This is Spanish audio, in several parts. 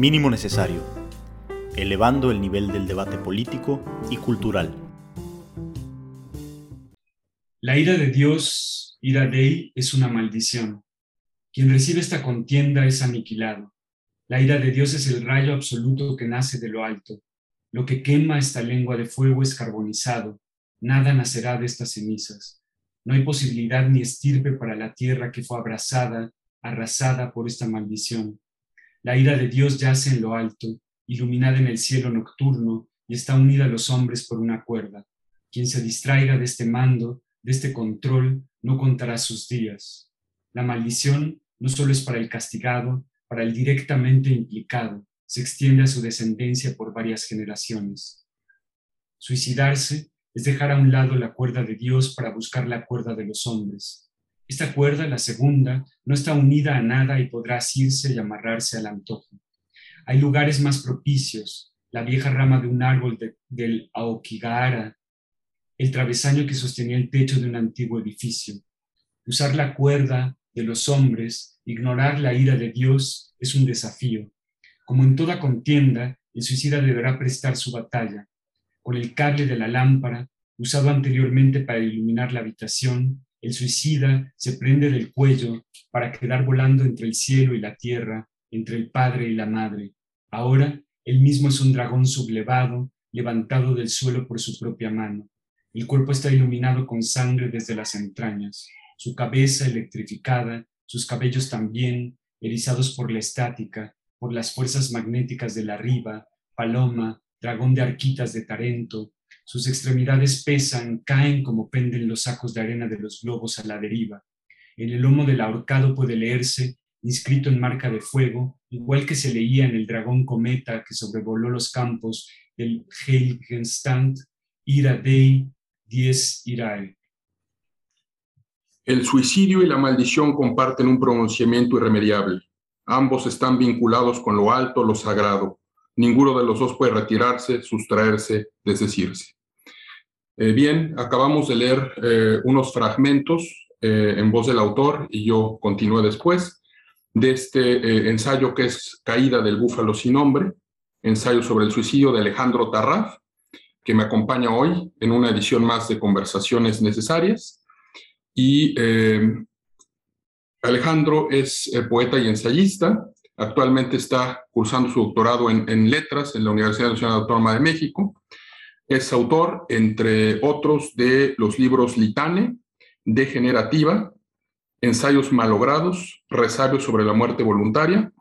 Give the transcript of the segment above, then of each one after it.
Mínimo necesario, elevando el nivel del debate político y cultural. La ira de Dios, ira Dei, es una maldición. Quien recibe esta contienda es aniquilado. La ira de Dios es el rayo absoluto que nace de lo alto. Lo que quema esta lengua de fuego es carbonizado. Nada nacerá de estas cenizas. No hay posibilidad ni estirpe para la tierra que fue abrazada, arrasada por esta maldición. La ira de Dios yace en lo alto, iluminada en el cielo nocturno, y está unida a los hombres por una cuerda. Quien se distraiga de este mando de este control no contará sus días. La maldición no solo es para el castigado, para el directamente implicado, se extiende a su descendencia por varias generaciones. Suicidarse es dejar a un lado la cuerda de Dios para buscar la cuerda de los hombres. Esta cuerda, la segunda, no está unida a nada y podrá asirse y amarrarse al antojo. Hay lugares más propicios, la vieja rama de un árbol del Aokigahara el travesaño que sostenía el techo de un antiguo edificio. Usar la cuerda de los hombres, ignorar la ira de Dios, es un desafío. Como en toda contienda, el suicida deberá prestar su batalla. Con el cable de la lámpara, usado anteriormente para iluminar la habitación, el suicida se prende del cuello para quedar volando entre el cielo y la tierra, entre el padre y la madre. Ahora, él mismo es un dragón sublevado, levantado del suelo por su propia mano. El cuerpo está iluminado con sangre desde las entrañas, su cabeza electrificada, sus cabellos también, erizados por la estática, por las fuerzas magnéticas de la riba, paloma, dragón de arquitas de Tarento, sus extremidades pesan, caen como penden los sacos de arena de los globos a la deriva. En el lomo del ahorcado puede leerse, inscrito en marca de fuego, igual que se leía en el dragón cometa que sobrevoló los campos del Heiligenstand, Ira Dei, 10 Irae. El suicidio y la maldición comparten un pronunciamiento irremediable. Ambos están vinculados con lo alto, lo sagrado. Ninguno de los dos puede retirarse, sustraerse, desdecirse. Eh, bien, acabamos de leer eh, unos fragmentos eh, en voz del autor y yo continúo después de este ensayo que es Caída del búfalo sin nombre, ensayo sobre el suicidio de Alejandro Tarraf, que me acompaña hoy en una edición más de Conversaciones Necesarias. Y eh, Alejandro es eh, poeta y ensayista. Actualmente está cursando su doctorado en, letras en la Universidad Nacional Autónoma de México. Es autor, entre otros, de los libros Litane, Degenerativa, Ensayos Malogrados, Resabios sobre la muerte voluntaria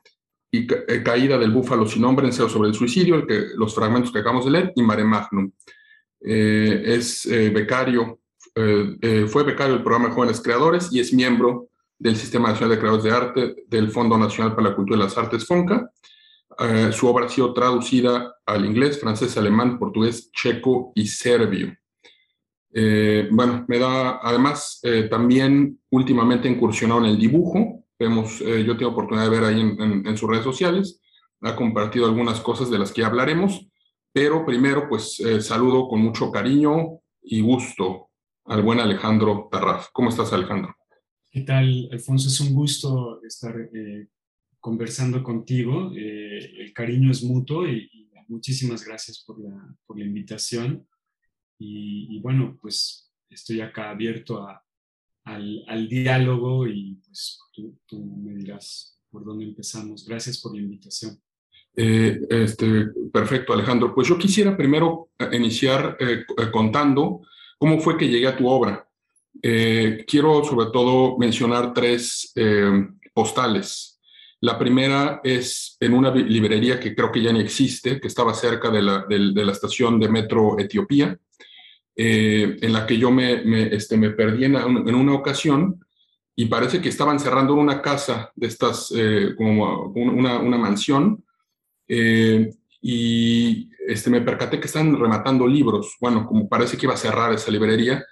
y eh, Caída del búfalo sin nombre, ensayo sobre el suicidio, el que, los fragmentos que acabamos de leer, y Mare Magnum. Eh, es eh, becario, fue becario del programa Jóvenes Creadores y es miembro del Sistema Nacional de Creadores de Arte del Fondo Nacional para la Cultura y las Artes, FONCA. Su obra ha sido traducida al inglés, francés, alemán, portugués, checo y serbio. bueno, me da, además, también últimamente incursionado en el dibujo, Vemos, eh, yo tengo oportunidad de ver ahí en, sus redes sociales, ha compartido algunas cosas de las que hablaremos, pero primero pues eh, saludo con mucho cariño y gusto al buen Alejandro Tarraf. ¿Cómo estás Alejandro? ¿Qué tal, Alfonso? Es un gusto estar eh, conversando contigo. el cariño es mutuo y, muchísimas gracias por la, invitación. Y, bueno, pues estoy acá abierto al, diálogo y pues tú, me dirás por dónde empezamos. Gracias por la invitación. Eh, este, perfecto, Alejandro. Pues yo quisiera primero eh, iniciar eh, contando cómo fue que llegué a tu obra. quiero sobre todo mencionar tres postales. La primera es en una librería que creo que ya ni existe, que estaba cerca de la, estación de metro Etiopía. Eh, en la que yo me, este, me perdí en, una ocasión y parece que estaban cerrando una casa de estas, eh, como una, una mansión, eh, y este, me percaté que están rematando libros. Bueno, como parece que iba a cerrar esa librería,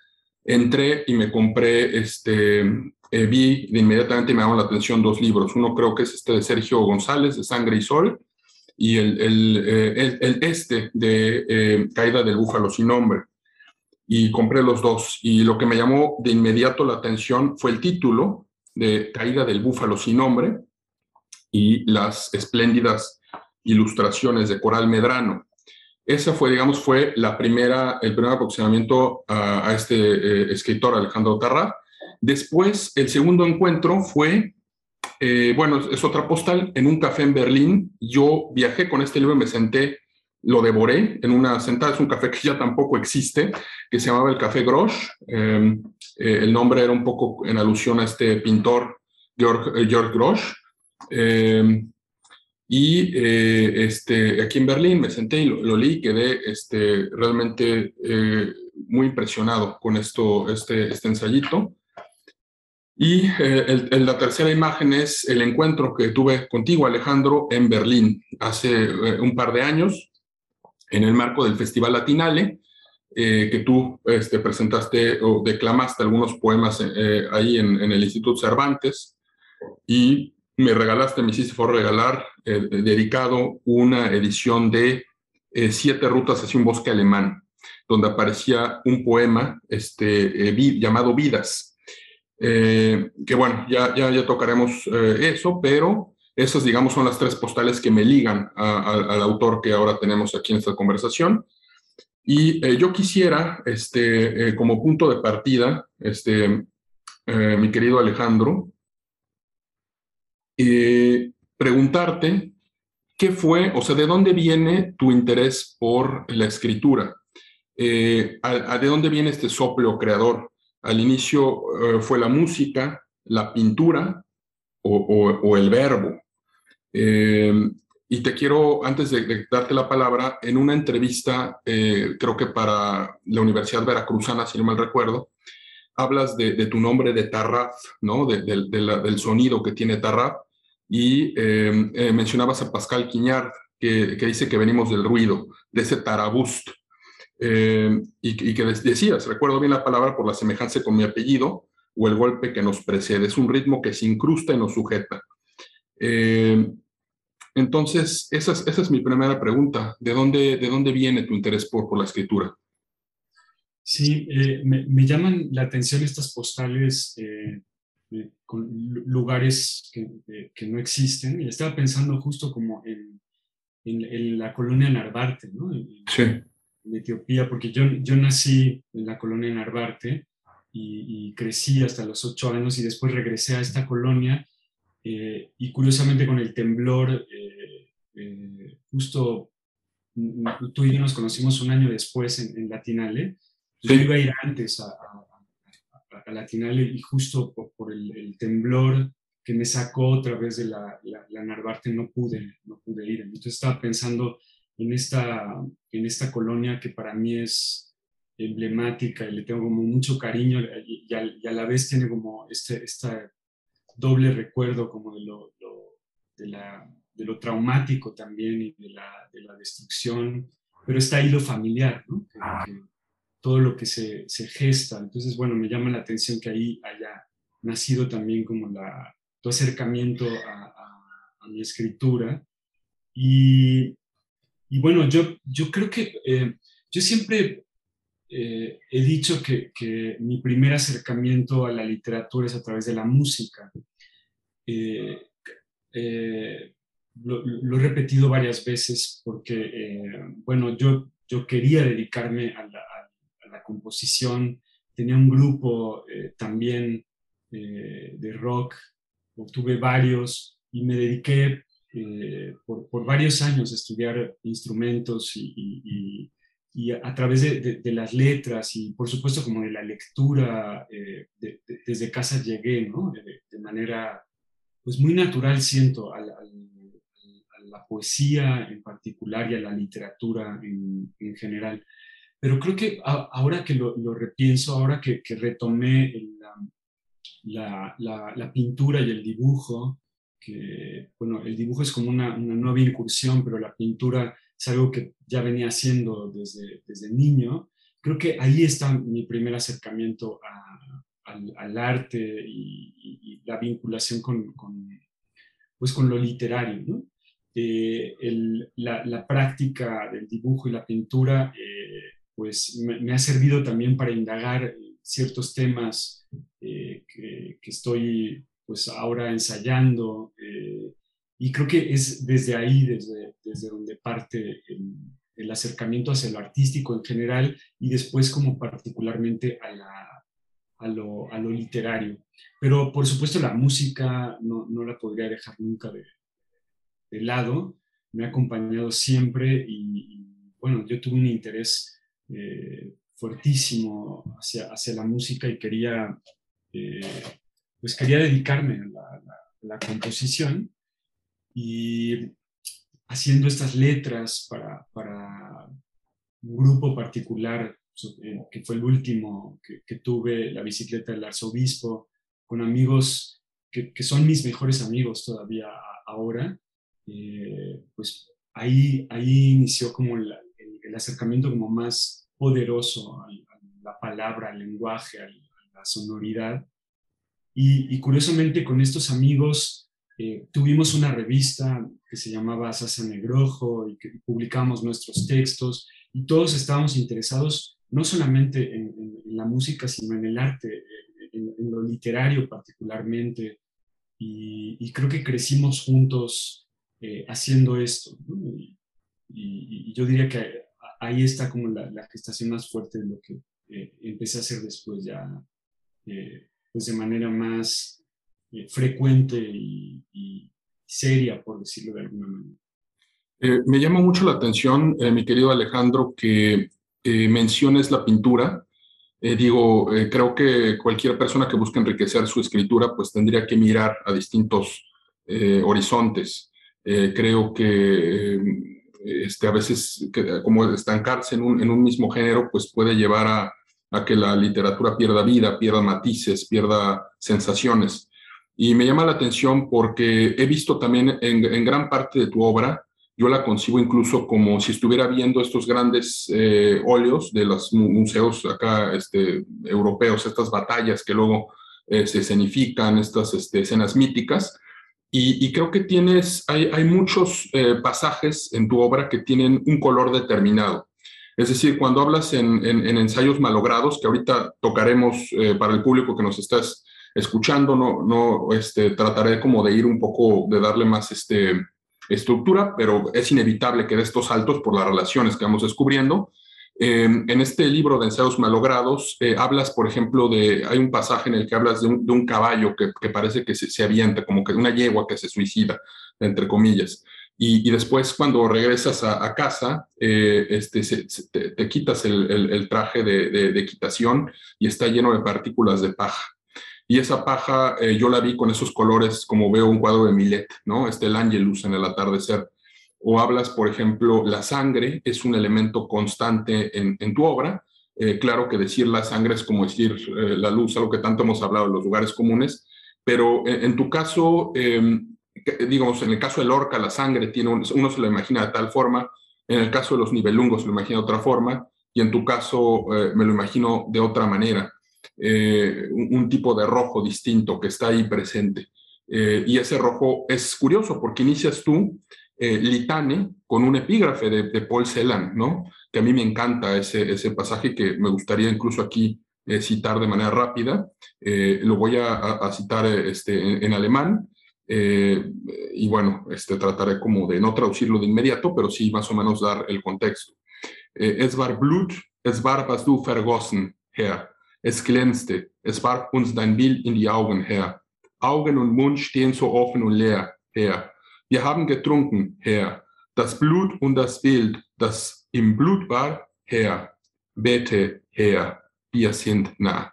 entré y me compré, este, vi de inmediatamente me llamó la atención dos libros. Uno creo que es este de Sergio González, de Sangre y Sol, y el, el este de Caída del Búfalo sin nombre y compré los dos. Y lo que me llamó de inmediato la atención fue el título de Caída del Búfalo sin nombre y las espléndidas ilustraciones de Coral Medrano. Esa fue, digamos, fue la primera, el primer aproximamiento a, este eh, escritor Alejandro Tarra. Después, el segundo encuentro fue, eh, bueno, es otra postal, en un café en Berlín. Yo viajé con este libro, me senté, lo devoré en una sentada, es un café que ya tampoco existe, que se llamaba el Café Grosch. Em, eh, el nombre era un poco en alusión a este pintor Georg, Georg Grosch. Em, y eh, este, aquí en Berlín me senté y lo, leí y quedé este, realmente eh, muy impresionado con esto, este, este ensayito. Y eh, la tercera imagen es el encuentro que tuve contigo, Alejandro, en Berlín hace un par de años, en el marco del Festival Latinale, que tú este, presentaste o declamaste algunos poemas ahí en, en, el Instituto Cervantes. Y me regalaste, me hiciste por regalar, eh, dedicado una edición de eh, Siete rutas hacia un bosque alemán, donde aparecía un poema este, eh, llamado Vidas. Que bueno, ya, ya, ya tocaremos eso, pero esas, digamos, son las tres postales que me ligan al autor que ahora tenemos aquí en esta conversación. Y yo quisiera, este, como punto de partida, este, mi querido Alejandro, eh, preguntarte qué fue, o sea, de dónde viene tu interés por la escritura, eh, de dónde viene este soplo creador. Al inicio eh, fue la música, la pintura o, el verbo. y te quiero, antes de, darte la palabra, en una entrevista, creo que para la Universidad Veracruzana, si no mal recuerdo, hablas de, tu nombre de Tarraf, ¿no? del sonido que tiene Tarraf y eh, eh, mencionabas a Pascal Quiñard, que, dice que venimos del ruido, de ese tarabust, eh, y, que decías, recuerdo bien la palabra por la semejanza con mi apellido o el golpe que nos precede, es un ritmo que se incrusta y nos sujeta. entonces, esa es, esa es, mi primera pregunta, ¿de dónde, de dónde viene tu interés por, por la escritura? Sí, me, me, llaman la atención estas postales con lugares que, que, no existen. Y estaba pensando justo como en, en, la colonia Narvarte, ¿no? En, sí. En, Etiopía, porque yo, yo nací en la colonia Narvarte y, y, crecí hasta los ocho años y después regresé a esta colonia eh, y curiosamente con el temblor, eh, eh, justo tú y yo nos conocimos un año después en, Latinale. Yo iba a ir antes a a Latinale y justo por, el, temblor que me sacó otra vez de la, la, Narvarte no pude, no pude ir. Entonces estaba pensando en esta, en esta colonia que para mí es emblemática y le tengo como mucho cariño y, a, la vez tiene como este, este doble recuerdo como de lo, de, la, de lo traumático también y de la, de la destrucción, pero está ahí lo familiar, ¿no? todo lo que se, se, gesta. Entonces, bueno, me llama la atención que ahí haya nacido también como la, tu acercamiento a, mi escritura. Y, y, bueno, yo, yo creo que eh, yo siempre eh, he dicho que, que, mi primer acercamiento a la literatura es a través de la música. Eh, lo, lo, he repetido varias veces porque, bueno, yo, yo quería dedicarme a la, composición. Tenía un grupo eh, también eh, de rock, tuve varios y me dediqué eh, por, varios años a estudiar instrumentos y, a, través de, las letras y por supuesto como de la lectura, desde casa llegué, ¿no? De, manera pues muy natural siento a la, poesía en particular y a la literatura en, en general. Pero creo que ahora que lo, repienso, ahora que, retomé la, la, pintura y el dibujo, que, bueno, el dibujo es como una, una, nueva incursión, pero la pintura es algo que ya venía haciendo desde, desde niño, creo que ahí está mi primer acercamiento al, al, arte y, la vinculación con, con, pues con lo literario, ¿no? Eh, el, la, la, práctica del dibujo y la pintura eh, pues me, ha servido también para indagar ciertos temas eh, que, estoy pues ahora ensayando. Eh, y creo que es desde ahí, desde, desde donde parte el, el, acercamiento hacia lo artístico en general y después como particularmente a, la, a, lo, a lo, literario. Pero por supuesto la música no, no la podría dejar nunca de, de, lado, me ha acompañado siempre y, bueno, yo tuve un interés eh, fuertísimo hacia, hacia la música y quería, eh, pues quería dedicarme a la, composición y haciendo estas letras para, para un grupo particular, eh, que fue el último que, tuve, la bicicleta del arzobispo, con amigos que, son mis mejores amigos todavía ahora, eh, pues ahí, ahí inició como el, el, acercamiento como más poderoso a, la palabra, al lenguaje, a la sonoridad. Y, y, curiosamente con estos amigos eh, tuvimos una revista que se llamaba Sasa Negrojo y que publicamos nuestros textos y todos estábamos interesados no solamente en, la música, sino en el arte, en, lo literario particularmente. Y, creo que crecimos juntos eh, haciendo esto. Y, yo diría que ahí está como la, gestación más fuerte de lo que eh, empecé a hacer después ya, pues de manera más eh, frecuente y, seria, por decirlo de alguna manera. Eh, me llama mucho la atención, eh, mi querido Alejandro, que menciones la pintura. digo, creo que cualquier persona que busque enriquecer su escritura, pues tendría que mirar a distintos horizontes. creo que este, a veces como estancarse en un, en un, mismo género, pues puede llevar a, a que la literatura pierda vida, pierda matices, pierda sensaciones. Y me llama la atención porque he visto también en, gran parte de tu obra, yo la concibo incluso como si estuviera viendo estos grandes eh, óleos de los museos acá este, europeos, estas batallas que luego se escenifican, estas este, escenas míticas. Y, creo que tienes, hay, hay muchos eh, pasajes en tu obra que tienen un color determinado. Es decir, cuando hablas en, en ensayos malogrados, que ahorita tocaremos para el público que nos estás escuchando, no, no este, trataré como de ir un poco, de darle más este, estructura, pero es inevitable que de estos saltos por las relaciones que vamos descubriendo. Em, en este libro de ensayos malogrados, eh, hablas, por ejemplo, de, hay un pasaje en el que hablas de un, caballo que, que, parece que se, se, avienta, como que una yegua que se suicida, entre comillas. Y, y después, cuando regresas a, casa, eh, este, te, quitas el, el, traje de, de, de, equitación y está lleno de partículas de paja. Y esa paja eh, yo la vi con esos colores como veo un cuadro de Millet, ¿no? Este el Angelus en el atardecer. O hablas, por ejemplo, la sangre es un elemento constante en, en tu obra. Eh, claro que decir la sangre es como decir eh, la luz, algo que tanto hemos hablado en los lugares comunes, pero en, tu caso, em, digamos, en el caso del orca, la sangre tiene uno se lo imagina de tal forma, en el caso de los nivelungos se lo imagina de otra forma, y en tu caso me lo imagino de otra manera. Eh, un, tipo de rojo distinto que está ahí presente. Eh, y ese rojo es curioso porque inicias tú, eh, Litane, con un epígrafe de, Paul Celan, ¿no? Que a mí me encanta ese, ese pasaje que me gustaría incluso aquí citar de manera rápida. lo voy a, citar este, en, alemán. Y bueno, este, trataré como de no traducirlo de inmediato, pero sí más o menos dar el contexto. es war Blut, es war was du vergossen, Herr. Es glänzte, es warf uns dein Bild in die Augen, Herr. Augen und Mund stehen so offen und leer, Herr. Wir haben getrunken, Herr, das Blut und das Bild, das im Blut war, Herr. Vete, Herr, wir sind nah.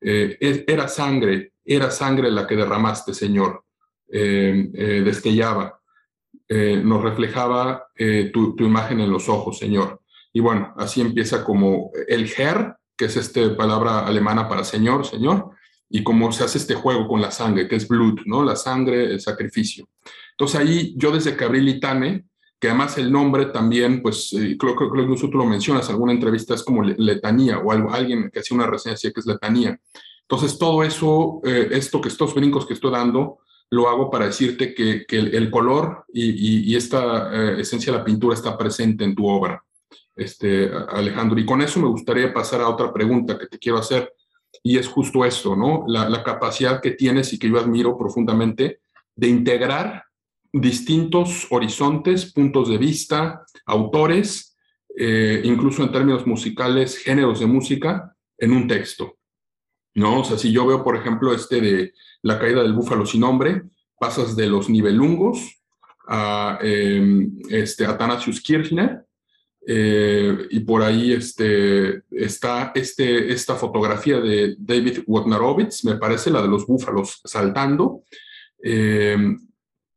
Eh, era sangre, era sangre la que derramaste, Señor. Eh, eh, destellaba, eh, nos reflejaba tu, tu, imagen en los ojos, Señor. Y bueno, así empieza como el Her que es esta palabra alemana para Señor, Señor, y cómo se hace este juego con la sangre, que es blood, ¿no? La sangre, el sacrificio. Entonces ahí yo desde que abrí Litane, que además el nombre también, pues eh, creo, que incluso tú lo mencionas, alguna entrevista es como letanía, o algo, alguien que hacía una reseña decía que es letanía. Entonces todo eso, eh, esto que estos brincos que estoy dando, lo hago para decirte que, que el, color y, y, esta eh, esencia de la pintura está presente en tu obra este, Alejandro. Y con eso me gustaría pasar a otra pregunta que te quiero hacer, y es justo esto, ¿no? La, capacidad que tienes y que yo admiro profundamente de integrar distintos horizontes, puntos de vista, autores, eh, incluso en términos musicales, géneros de música, en un texto. ¿no? O sea, si yo veo, por ejemplo, este de La caída del búfalo sin nombre, pasas de los nivelungos a eh, este, Athanasius Kirchner, eh, y por ahí este, está este, esta fotografía de David Wotnarowicz, me parece, la de los búfalos saltando. Eh,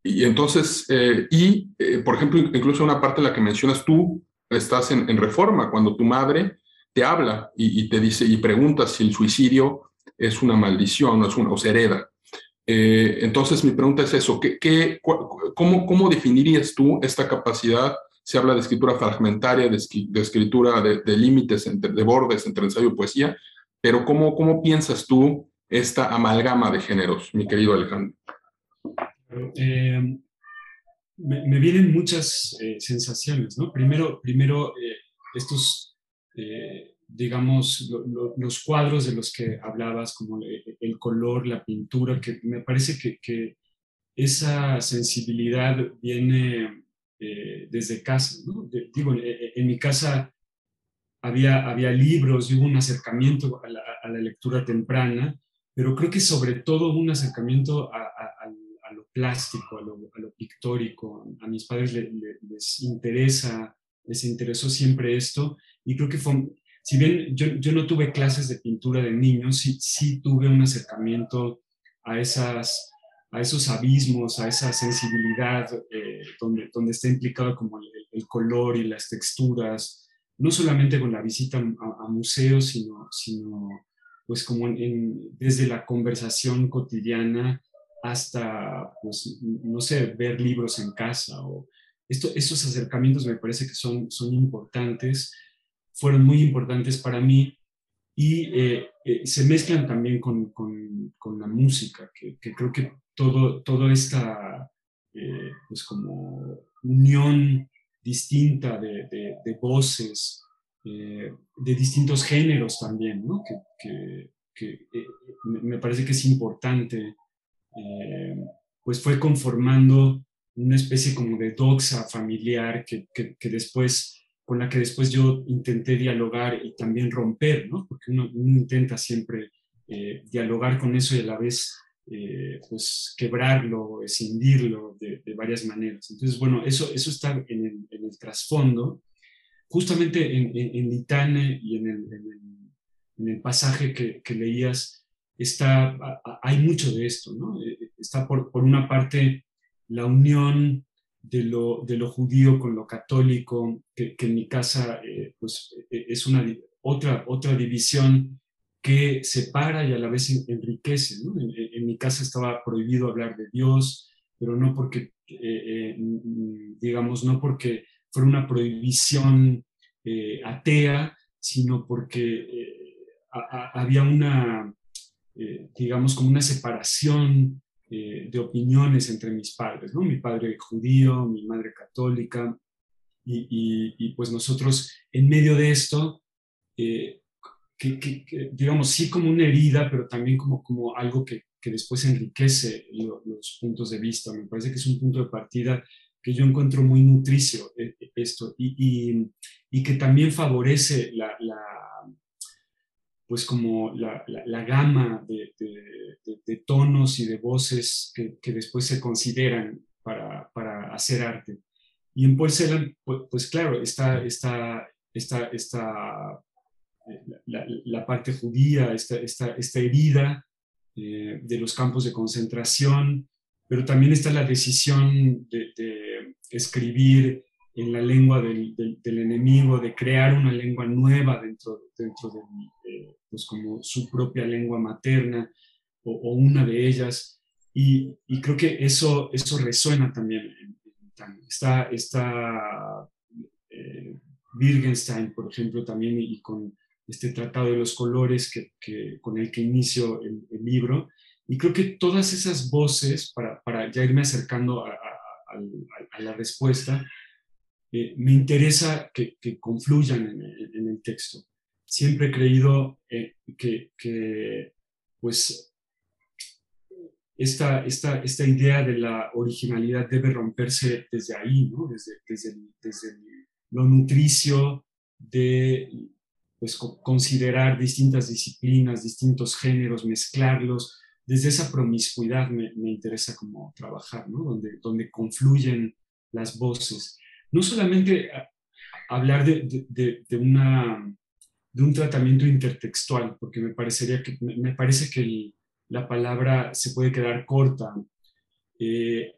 y entonces, eh, y por ejemplo, incluso una parte en la que mencionas tú, estás en, Reforma, cuando tu madre te habla y, te dice y pregunta si el suicidio es una maldición o, es una, o se hereda. Entonces, mi pregunta es eso, ¿qué, qué, cómo, ¿cómo definirías tú esta capacidad se habla de escritura fragmentaria, de, escritura de, límites, de bordes entre ensayo y poesía, pero ¿cómo, ¿cómo piensas tú esta amalgama de géneros, mi querido Alejandro? Eh, me, vienen muchas eh, sensaciones. Primero, eh, digamos, los cuadros de los que hablabas, como el, color, la pintura, que me parece que, que esa sensibilidad viene eh, desde casa. ¿no? digo, eh, eh, en mi casa había, había libros y hubo un acercamiento a la, lectura temprana, pero creo que sobre todo un acercamiento a, lo plástico, a lo, pictórico. A mis padres les interesa, les interesó siempre esto y creo que fue, si bien yo, yo no tuve clases de pintura de niños, sí, sí tuve un acercamiento a esas a esos abismos, a esa sensibilidad eh, donde, donde está implicado como el, color y las texturas, no solamente con la visita a, museos, sino, sino pues como desde la conversación cotidiana hasta, pues, no sé, ver libros en casa. O esto, estos acercamientos me parece que son, son importantes, fueron muy importantes para mí y eh, eh, se mezclan también con, con, la música, que, que, creo que todo, toda esta eh, pues como unión distinta de, de, voces, de distintos géneros también, ¿no? que, que, me parece que es importante, pues fue conformando una especie como de doxa familiar que, que después con la que después yo intenté dialogar y también romper, ¿no? Porque uno, intenta siempre eh, dialogar con eso y a la vez eh, pues quebrarlo, escindirlo de, varias maneras. Entonces, bueno, eso, eso está en el, en el trasfondo. Justamente en, en, Litane y en el, en el, pasaje que, que, leías, está, hay mucho de esto, ¿no? Eh, está por, por una parte la unión de lo, de lo judío con lo católico, que, en mi casa eh, pues, e, es una otra, otra división que separa y a la vez enriquece. En, mi casa estaba prohibido hablar de Dios, pero no porque, eh, eh, digamos, no porque fuera una prohibición atea, sino porque había una, digamos, como una separación eh, de opiniones entre mis padres, ¿no? Mi padre judío, mi madre católica, y, pues nosotros en medio de esto, eh, que, digamos, sí como una herida, pero también como, como algo que, después enriquece los puntos de vista. Me parece que es un punto de partida que yo encuentro muy nutricio eh, esto y, que también favorece la pues como la, la, gama de, de, tonos y de voces que, que después se consideran para, para, hacer arte. Y en Porcelain, pues, claro, está, está, está, está eh, la, la, parte judía, esta, esta, herida eh, de los campos de concentración, pero también está la decisión de, de escribir en la lengua del, del, enemigo, de crear una lengua nueva dentro, dentro de, pues como su propia lengua materna o, una de ellas. Y, y, creo que eso, eso resuena también. Está, está eh, Wittgenstein, por ejemplo, también, y con este Tratado de los Colores que, que con el que inicio el, libro. Y creo que todas esas voces, para, para ya irme acercando a, a, a la respuesta, eh, me interesa que, confluyan en, el texto. Siempre he creído eh, que, pues, esta, idea de la originalidad debe romperse desde ahí, ¿no? desde, lo nutricio de pues, considerar distintas disciplinas, distintos géneros, mezclarlos. Desde esa promiscuidad me, interesa como trabajar, ¿no? donde confluyen las voces. No solamente hablar de, de, de, de un tratamiento intertextual, porque me, parecería que, me parece que la palabra se puede quedar corta. Eh,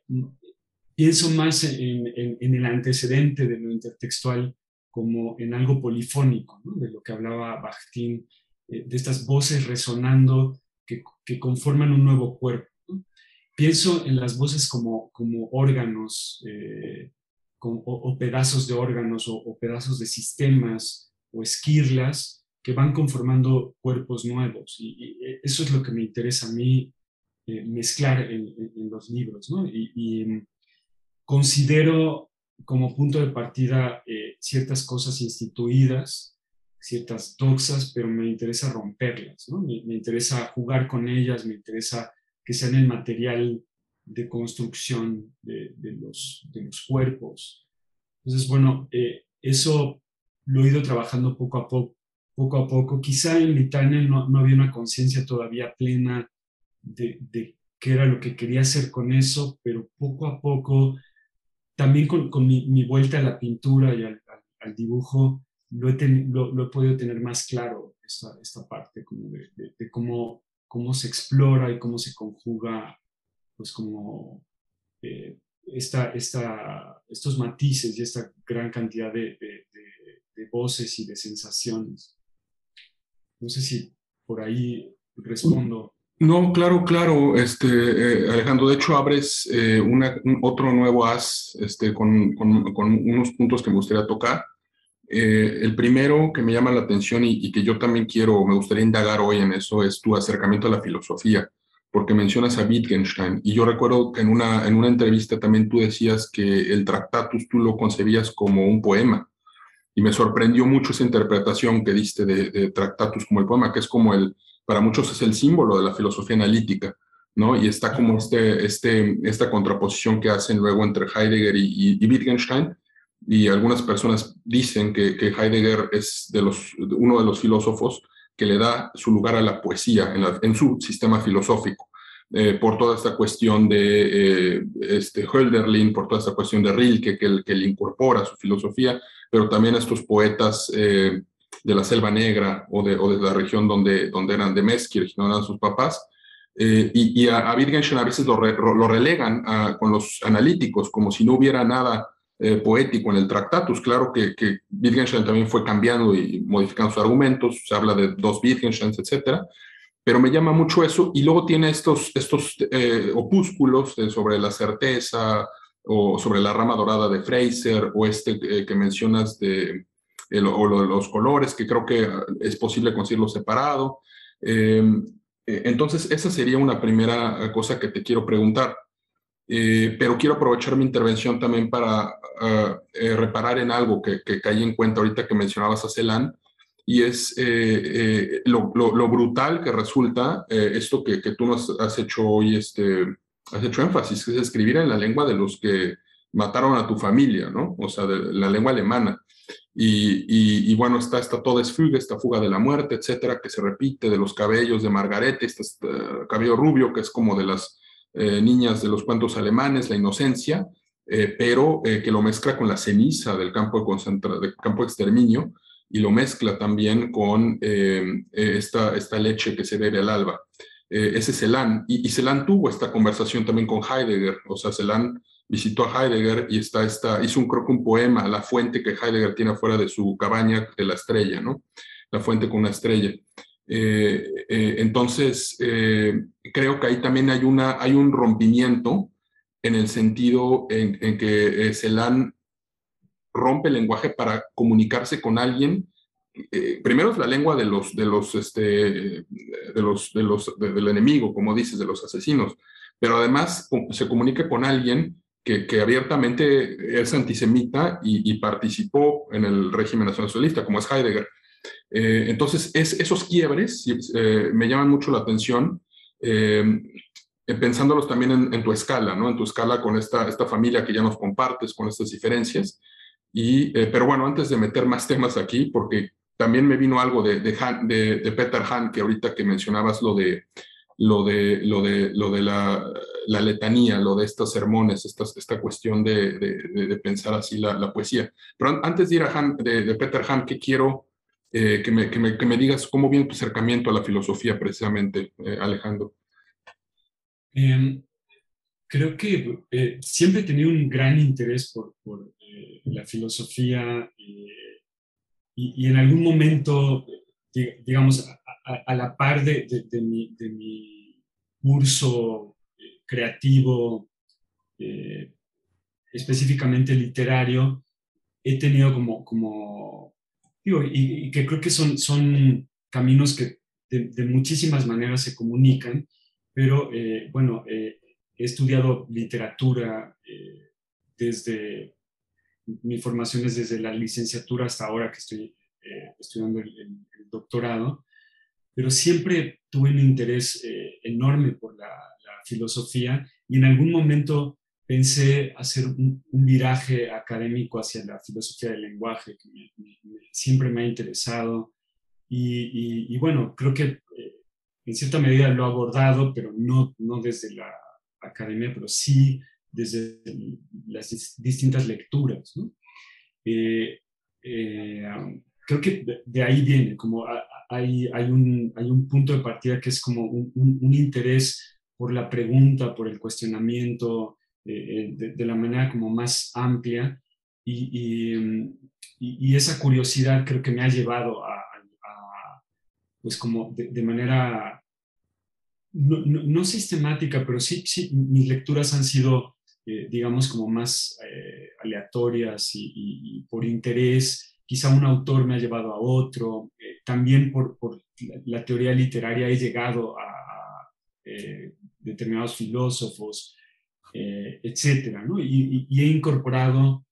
pienso más en, el antecedente de lo intertextual como en algo polifónico, de lo que hablaba Bakhtin, eh, de estas voces resonando que, conforman un nuevo cuerpo. Pienso en las voces como, como órganos eh, o, pedazos de órganos o pedazos de sistemas o esquirlas que van conformando cuerpos nuevos. Y, eso es lo que me interesa a mí eh, mezclar en, los libros. ¿no? Y, mm, considero como punto de partida eh, ciertas cosas instituidas, ciertas doxas, pero me interesa romperlas. ¿no? Me, interesa jugar con ellas, me interesa que sean el material de construcción de, los, de los, cuerpos. Entonces, bueno, eh, eso lo he ido trabajando poco a poco poco a poco. Quizá en Litania no, no había una conciencia todavía plena de, de, qué era lo que quería hacer con eso, pero poco a poco, también con, con mi, vuelta a la pintura y al, dibujo, lo he, lo, he, podido tener más claro, esta, esta parte como de, de, cómo, cómo se explora y cómo se conjuga, pues como eh, esta, esta, estos matices y esta gran cantidad de, voces y de sensaciones. No sé si por ahí respondo. No, claro, claro, este, eh, Alejandro. De hecho, abres eh, una, otro nuevo as este, con, con, unos puntos que me gustaría tocar. El primero que me llama la atención y, y, que yo también quiero, me gustaría indagar hoy en eso, es tu acercamiento a la filosofía, porque mencionas a Wittgenstein. Y yo recuerdo que en una, en una entrevista también tú decías que el Tractatus tú lo concebías como un poema y me sorprendió mucho esa interpretación que diste de, Tractatus como el poema, que es como el, para muchos es el símbolo de la filosofía analítica, ¿no? Y está como este, este, esta contraposición que hacen luego entre Heidegger y, Wittgenstein, y algunas personas dicen que, que, Heidegger es de los, uno de los filósofos que le da su lugar a la poesía en, en su sistema filosófico. Eh, por toda esta cuestión de eh, este Hölderlin, por toda esta cuestión de Rilke, que, que le incorpora su filosofía, pero también estos poetas eh, de la Selva Negra o de, o de, la región donde, donde eran de Meskir, no eran sus papás. Eh, y, a, Wittgenstein a veces lo, lo relegan con los analíticos, como si no hubiera nada eh, poético en el Tractatus. Claro que, que, Wittgenstein también fue cambiando y modificando sus argumentos, se habla de dos Wittgensteins, etcétera, pero me llama mucho eso. Y luego tiene estos, estos opúsculos sobre la certeza, o sobre la rama dorada de Fraser, o este eh, que mencionas de, o lo de los colores, que creo que es posible conseguirlo separado. Em, eh, entonces, esa sería una primera cosa que te quiero preguntar. Eh, pero quiero aprovechar mi intervención también para ah, reparar en algo que, que, caí en cuenta ahorita que mencionabas a Celan, y es lo, lo, brutal que resulta esto que, que tú nos has hecho hoy, este, has hecho énfasis, que es escribir en la lengua de los que mataron a tu familia, ¿no? O sea, de la lengua alemana. Y, y, bueno, está, está toda es fuga, esta fuga de la muerte, etcétera, que se repite, de los cabellos de Margarete, este, este cabello rubio, que es como de las eh, niñas de los cuentos alemanes, la inocencia, eh, pero eh, que lo mezcla con la ceniza del campo de, del campo de exterminio y lo mezcla también con esta, esta leche que se bebe al alba eh, ese Celan. Y, y Celan tuvo esta conversación también con Heidegger, o sea, Celan visitó a Heidegger y está, está, hizo un, creo un poema, la fuente que Heidegger tiene afuera de su cabaña de la estrella, ¿no? La fuente con una estrella. Eh, eh, entonces, eh, creo que ahí también hay, una, hay un rompimiento en el sentido en, en que Celan rompe el lenguaje para comunicarse con alguien eh, primero es la lengua de los, de los, este, de los, de los, del enemigo, como dices, de los asesinos, pero además se comunica con alguien que, que abiertamente es antisemita y, participó en el régimen nacionalista, como es Heidegger. Eh, entonces, es, esos quiebres eh, me llaman mucho la atención pensándolos también en, tu escala, ¿no? En tu escala con esta, esta familia que ya nos compartes, con estas diferencias. Eh, pero bueno, antes de meter más temas aquí, porque también me vino algo de, de, de, Peter Hahn, que ahorita que mencionabas lo de, lo de, lo de, lo de la, la letanía, lo de estos sermones, esta, esta cuestión de, de pensar así la, la, poesía. Pero antes de ir a Han, de, Peter Hahn, que quiero eh, que, me, que, me, que, me, digas cómo viene tu acercamiento a la filosofía precisamente, eh, Alejandro. Em, creo que siempre he tenido un gran interés por la filosofía y, en algún momento, digamos, a, la par de, de, mi, de, mi, curso eh, creativo, eh, específicamente literario, he tenido como, como digo, y, que creo que son, son caminos que de, muchísimas maneras se comunican, pero eh, bueno, he estudiado literatura desde mi formación es desde la licenciatura hasta ahora que estoy eh, estudiando el, doctorado, pero siempre tuve un interés eh, enorme por la, filosofía y en algún momento pensé hacer un, viraje académico hacia la filosofía del lenguaje, que siempre me ha interesado. Y, bueno, creo que eh, en cierta medida lo he abordado, pero no, no desde la academia, pero sí desde las distintas lecturas. Eh, eh, creo que de, ahí viene, como hay, hay, un, hay un punto de partida que es como un, interés por la pregunta, por el cuestionamiento, eh, de, la manera como más amplia. Y, y, esa curiosidad creo que me ha llevado a, pues como de, manera no, no, sistemática, pero sí, sí, mis lecturas han sido eh, digamos, como más eh, aleatorias y, por interés. Quizá un autor me ha llevado a otro. Eh, también por, por, la teoría literaria he llegado a, determinados filósofos, etcétera, ¿no? y, he incorporado,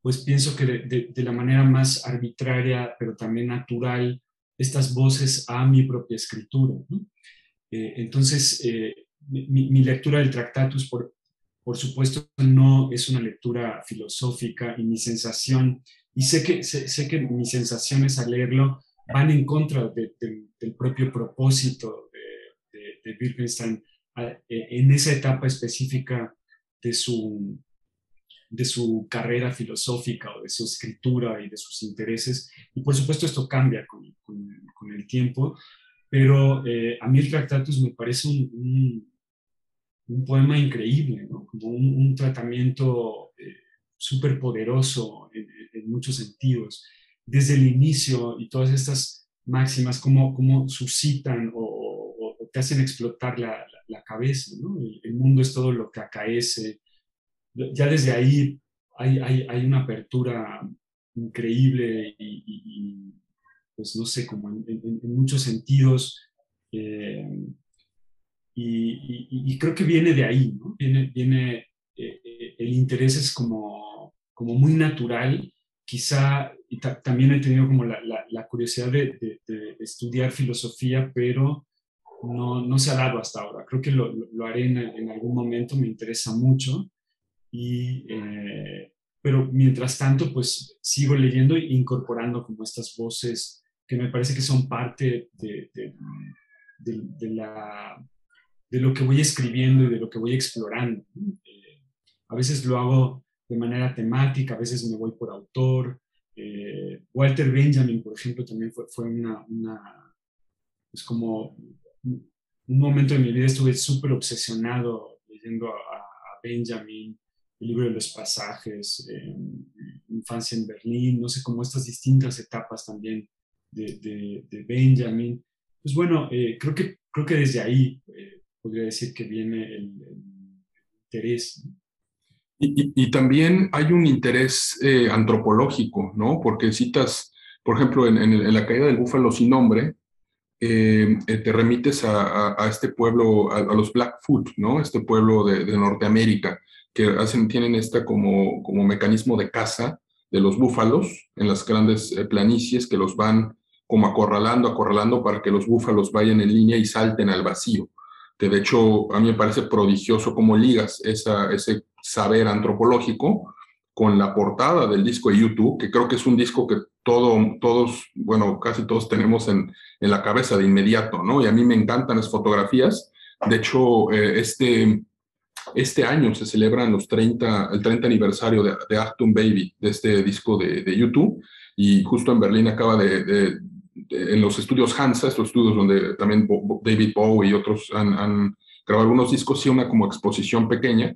pues pienso que de, de, la manera más arbitraria, pero también natural, estas voces a mi propia escritura. ¿no? entonces, mi, mi, lectura del Tractatus, por, por supuesto, no es una lectura filosófica y mi sensación, y sé que, sé, que mis sensaciones al leerlo van en contra del propio propósito de, de, Wittgenstein e, en esa etapa específica de su, de su carrera filosófica o de su escritura y de sus intereses. Y por supuesto esto cambia con, con, el tiempo, pero eh, a mí el Tractatus me parece un un poema increíble, como un, tratamiento eh, súper poderoso en, muchos sentidos. Desde el inicio y todas estas máximas, como cómo suscitan o, te hacen explotar la, cabeza. El, mundo es todo lo que acaece. Ya desde ahí hay, hay, una apertura increíble y, pues no sé, como en, muchos sentidos. Eh, y, creo que viene de ahí, ¿no? Viene, viene eh, eh, el interés es como, como muy natural, quizá y también he tenido como la, la, curiosidad de, de, estudiar filosofía, pero no, no, se ha dado hasta ahora. Creo que lo, lo haré en, en, algún momento, me interesa mucho, y, eh, pero mientras tanto, pues sigo leyendo e incorporando como estas voces que me parece que son parte de, de la de lo que voy escribiendo y de lo que voy explorando. Eh, a veces lo hago de manera temática, a veces me voy por autor. Eh, Walter Benjamin, por ejemplo, también fue, fue una, una, es como un momento de mi vida estuve súper obsesionado leyendo a, Benjamin, el libro de los pasajes, Infancia en Berlín, no sé, como estas distintas etapas también de, de, Benjamin. Pues bueno, eh, creo, que, creo que desde ahí podría decir que viene el, interés. Y, también hay un interés eh, antropológico, ¿no? Porque citas, por ejemplo, en, la caída del búfalo sin nombre, eh, eh, te remites a, este pueblo, a, los Blackfoot, ¿no? Este pueblo de, Norteamérica, que hacen, tienen esta como, como mecanismo de caza de los búfalos en las grandes planicies que los van como acorralando, acorralando para que los búfalos vayan en línea y salten al vacío. Que de hecho a mí me parece prodigioso cómo ligas ese saber antropológico con la portada del disco de YouTube, que creo que es un disco que todo, todos, bueno, casi todos tenemos en, en la cabeza de inmediato, ¿no? Y a mí me encantan las fotografías. De hecho, eh, este, este año se celebran los 30, el 30 aniversario de, de Achtung Baby, de este disco de, de YouTube, y justo en Berlín acaba de, en los estudios Hansa, estos estudios donde también David Bowie y otros han, grabado algunos discos, sí, una como exposición pequeña,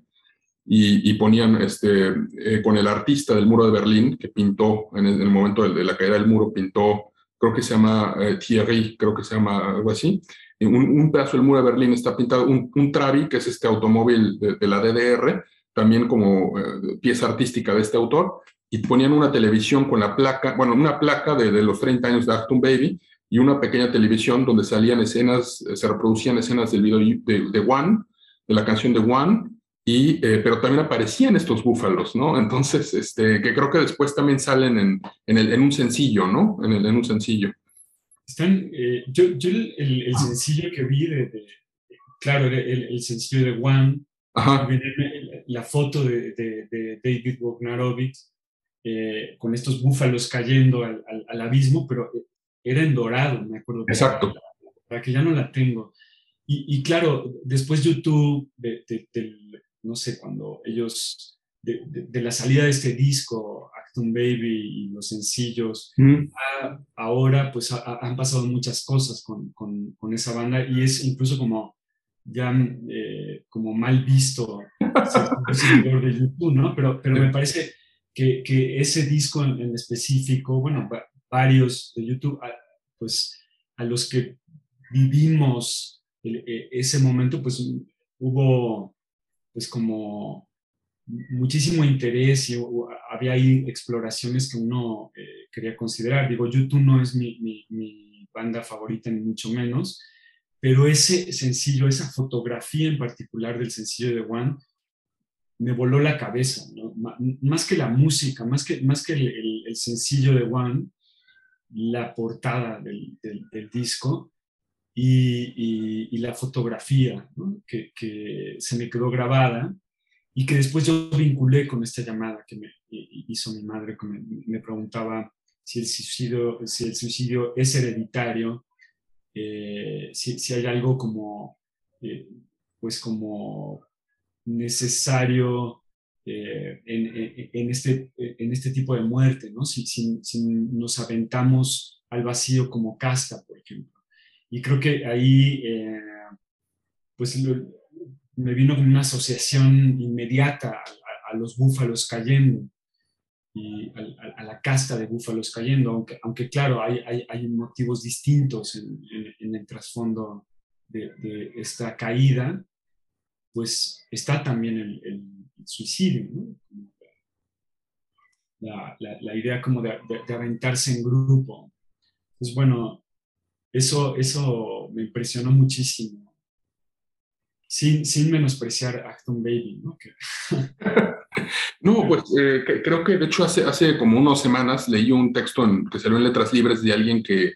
y, ponían este, eh, con el artista del muro de Berlín, que pintó en el, momento de, la caída del muro, pintó, creo que se llama eh, Thierry, creo que se llama algo así, un, un, pedazo del muro de Berlín está pintado, un, un Trabi, que es este automóvil de, la DDR, también como eh, pieza artística de este autor, y ponían una televisión con la placa, bueno, una placa de, de los 30 años de Achtung Baby, y una pequeña televisión donde salían escenas, se reproducían escenas del video de, de One, de la canción de One, y, eh, pero también aparecían estos búfalos, ¿no? Entonces, este, que creo que después también salen en, en, el, en un sencillo, ¿no? En, el, en un sencillo. Están, eh, yo, yo el, el, sencillo que vi, de, claro, el, el, sencillo de One, la foto de, de David Wojnarowicz eh, con estos búfalos cayendo al, al, abismo, pero era en dorado, me acuerdo. Exacto. Para que ya no la tengo. Y, y claro, después YouTube, del, no sé, cuando ellos, de, de, la salida de este disco, Acton Baby y los sencillos, ahora pues han pasado muchas cosas con, con, con, esa banda y es incluso como ya eh, como mal visto seguidor de YouTube, ¿no? Pero, pero me parece que, ese disco en, específico, bueno, varios de YouTube, pues a los que vivimos e, ese momento, pues hubo pues como muchísimo interés y había ahí exploraciones que uno eh, quería considerar. Digo, YouTube no es mi, mi, banda favorita ni mucho menos, pero ese sencillo, esa fotografía en particular del sencillo de One, me voló la cabeza, más que la música, más que, más que el, sencillo de One, la portada del, disco, y, la fotografía que, que, se me quedó grabada y que después yo vinculé con esta llamada que me hizo mi madre, que me, preguntaba si el suicidio, si el suicidio es hereditario, eh, si, si, hay algo como, eh, pues como necesario eh, en, en, este, en este tipo de muerte, ¿no? Si, si, nos aventamos al vacío como casta, por ejemplo. Y creo que ahí, eh, pues me vino una asociación inmediata a, los búfalos cayendo y a, la casta de búfalos cayendo, aunque, aunque claro, hay, hay, hay motivos distintos en, en, el trasfondo de, esta caída, pues está también el, el suicidio, ¿no? La, la, la, idea como de, de, aventarse en grupo. Pues bueno, eso, eso me impresionó muchísimo. Sin, sin menospreciar Acton Baby, ¿no? no, pues eh, creo que de hecho hace, hace como unas semanas leí un texto en, que salió en Letras Libres de alguien que,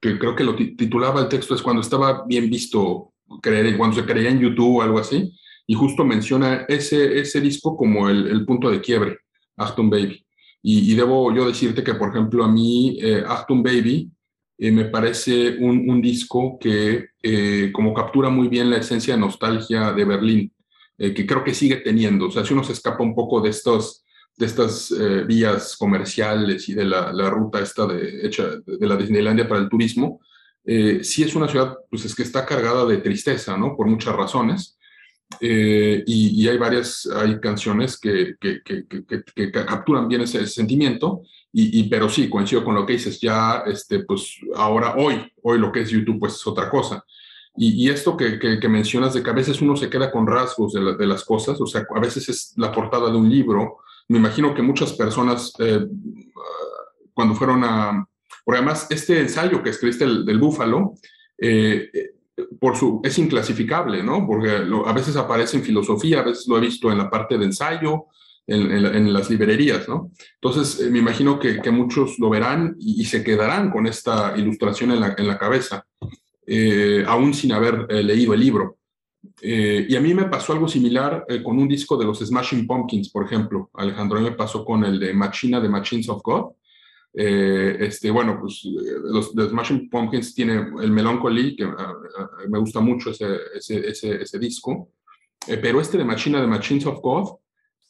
que creo que lo titulaba el texto es cuando estaba bien visto creer, cuando se creía en YouTube o algo así, y justo menciona ese, ese disco como el, punto de quiebre, Acton Baby. Y, debo yo decirte que, por ejemplo, a mí, eh, Baby eh, me parece un, un disco que eh, como captura muy bien la esencia de nostalgia de Berlín, eh, que creo que sigue teniendo. O sea, si uno se escapa un poco de estos de estas vías comerciales y de la, la, ruta esta de, hecha de la Disneylandia para el turismo, sí es una ciudad, pues es que está cargada de tristeza, ¿no? Por muchas razones. Y, y, hay varias, hay canciones que, que, que, que capturan bien ese, ese sentimiento y, pero sí, coincido con lo que dices, ya, este, pues ahora, hoy, hoy lo que es YouTube, pues es otra cosa. Y, y esto que, mencionas de que a veces uno se queda con rasgos de, de, las cosas, o sea, a veces es la portada de un libro. Me imagino que muchas personas, eh, cuando fueron a... Porque además, este ensayo que escribiste del, del búfalo, eh, por su, es inclasificable, ¿no? Porque a veces aparece en filosofía, a veces lo he visto en la parte de ensayo, en, las librerías, ¿no? Entonces, eh, me imagino que, que, muchos lo verán y, se quedarán con esta ilustración en la, en la cabeza, eh, aún sin haber eh, leído el libro. Eh, y a mí me pasó algo similar eh, con un disco de los Smashing Pumpkins, por ejemplo. Alejandro, a mí me pasó con el de Machina de Machines of God. Eh, este, bueno, pues los de Smashing Pumpkins tiene el Melancholy, que me gusta mucho ese, ese, ese, ese disco. pero este de Machina de Machines of God,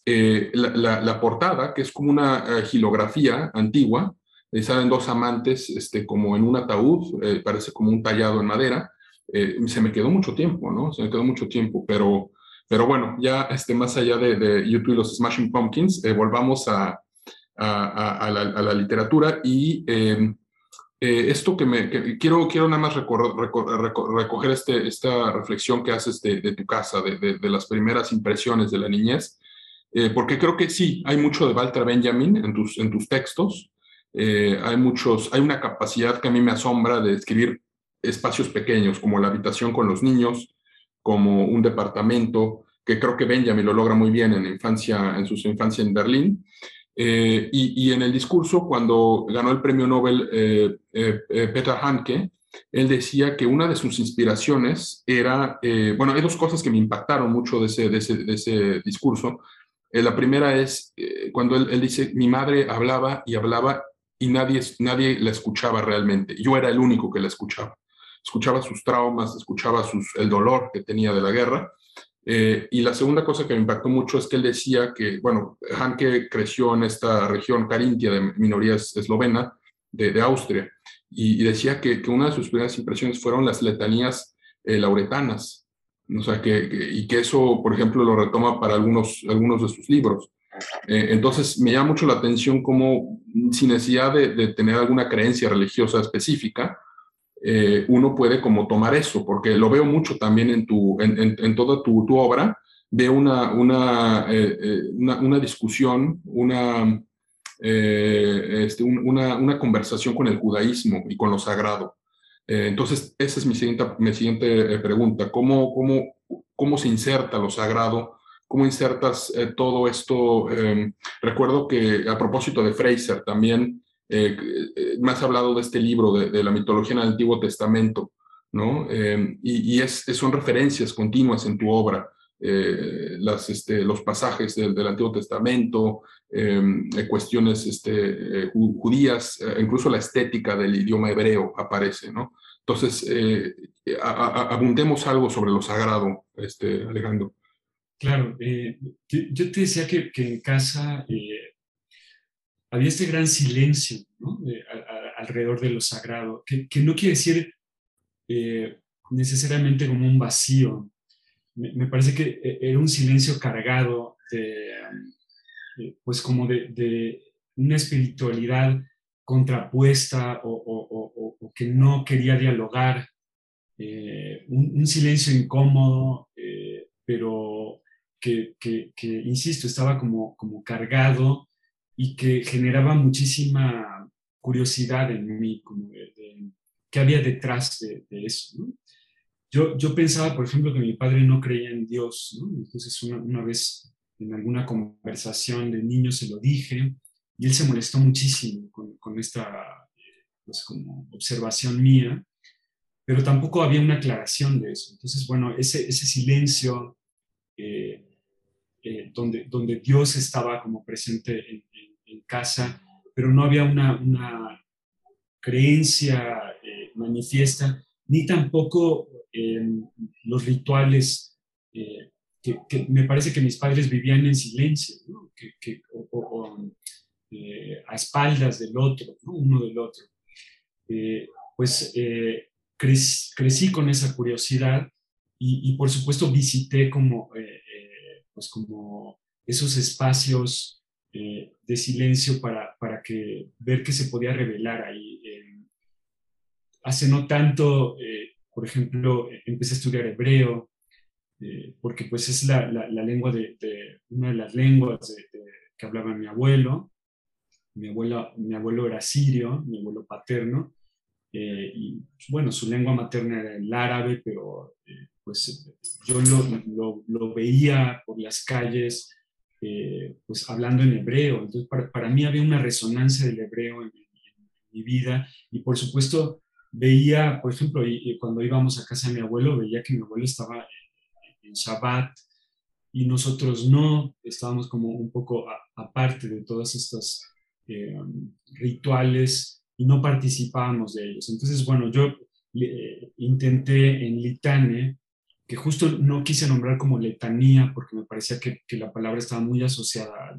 la, la, portada, que es como una gilografía antigua, salen dos amantes este, como en un ataúd, parece como un tallado en madera, eh, se me quedó mucho tiempo, ¿no? Se me quedó mucho tiempo, pero, pero bueno, ya este, más allá de, de YouTube y los Smashing Pumpkins, eh, volvamos a, a, la, literatura y em, eh, esto que me quiero, quiero nada más recoger este, esta reflexión que haces de, tu casa, de, de, las primeras impresiones de la niñez, porque creo que sí, hay mucho de Walter Benjamin en tus, en tus textos, hay muchos, hay una capacidad que a mí me asombra de escribir espacios pequeños, como la habitación con los niños, como un departamento, que creo que Benjamin lo logra muy bien en, infancia, en su infancia en Berlín. Eh, y, en el discurso, cuando ganó el premio Nobel eh, eh, Peter Hanke, él decía que una de sus inspiraciones era, bueno, hay dos cosas que me impactaron mucho de ese, de ese, discurso. la primera es cuando él, él, dice, mi madre hablaba y hablaba y nadie, nadie la escuchaba realmente. Yo era el único que la escuchaba escuchaba sus traumas, escuchaba sus, el dolor que tenía de la guerra. Eh, y la segunda cosa que me impactó mucho es que él decía que, bueno, Hanke creció en esta región carintia de minorías eslovena de, Austria, y, decía que, que, una de sus primeras impresiones fueron las letanías eh, lauretanas, o sea, que, y que eso, por ejemplo, lo retoma para algunos, algunos de sus libros. Eh, entonces, me llama mucho la atención cómo, sin necesidad de, de tener alguna creencia religiosa específica, eh, uno puede como tomar eso, porque lo veo mucho también en, tu, en, toda tu, tu, obra, veo una, una, eh, eh, una, discusión, una, este, una, una, conversación con el judaísmo y con lo sagrado. entonces, esa es mi siguiente, mi siguiente pregunta. ¿Cómo, cómo, ¿Cómo se inserta lo sagrado? ¿Cómo insertas todo esto? Recuerdo que a propósito de Fraser también, eh, eh, me has hablado de este libro de, la mitología en el Antiguo Testamento, ¿no? Eh, y, es, son referencias continuas en tu obra, las, este, los pasajes del, Antiguo Testamento, cuestiones este, judías, incluso la estética del idioma hebreo aparece, ¿no? Entonces, abundemos algo sobre lo sagrado, este, Alejandro. Claro, yo, te decía que, que en casa había este gran silencio alrededor de lo sagrado, que, no quiere decir eh, necesariamente como un vacío. Me, parece que eh, era un silencio cargado de, eh, pues como de, una espiritualidad contrapuesta o, que no quería dialogar, un, silencio incómodo, pero que, insisto, estaba como, como cargado y que generaba muchísima curiosidad en mí, como de, qué había detrás de, eso. Yo, yo pensaba, por ejemplo, que mi padre no creía en Dios, entonces una, una, vez en alguna conversación de niño se lo dije y él se molestó muchísimo con, con esta pues, como observación mía, pero tampoco había una aclaración de eso. Entonces, bueno, ese, ese silencio eh, eh, donde, donde Dios estaba como presente en, casa, pero no había una, creencia eh, manifiesta, ni tampoco em, los rituales eh, que, me parece que mis padres vivían en silencio, eh, a espaldas del otro, uno del otro. pues crecí, con esa curiosidad y, por supuesto visité como, pues como esos espacios eh, de silencio para, para, que, ver qué se podía revelar ahí. hace no tanto, eh, por ejemplo, empecé a estudiar hebreo, eh, porque pues es la, la, lengua de, una de las lenguas que hablaba mi abuelo. Mi abuelo, mi abuelo era sirio, mi abuelo paterno, y bueno, su lengua materna era el árabe, pero pues yo lo, lo, lo, veía por las calles, eh, pues hablando en hebreo. Entonces, para, mí había una resonancia del hebreo en, mi vida y por supuesto veía, por ejemplo, cuando íbamos a casa de mi abuelo, veía que mi abuelo estaba Shabbat y nosotros no, estábamos como un poco aparte de todas estas eh, rituales y no participábamos de ellos. Entonces, bueno, yo intenté en Litane, que justo no quise nombrar como letanía porque me parecía que, la palabra estaba muy asociada a,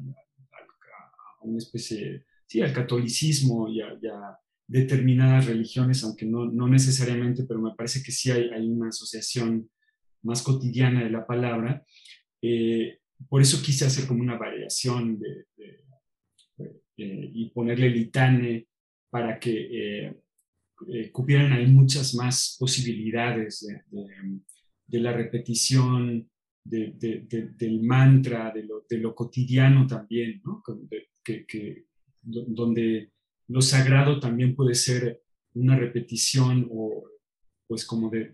una especie, sí, al catolicismo y a, determinadas religiones, aunque no, no, necesariamente, pero me parece que sí hay, hay una asociación más cotidiana de la palabra. Eh, por eso quise hacer como una variación eh, y ponerle litane para que eh, eh, ahí muchas más posibilidades de, la repetición, del mantra, de lo, de cotidiano también, ¿no? que, donde lo sagrado también puede ser una repetición o pues como de,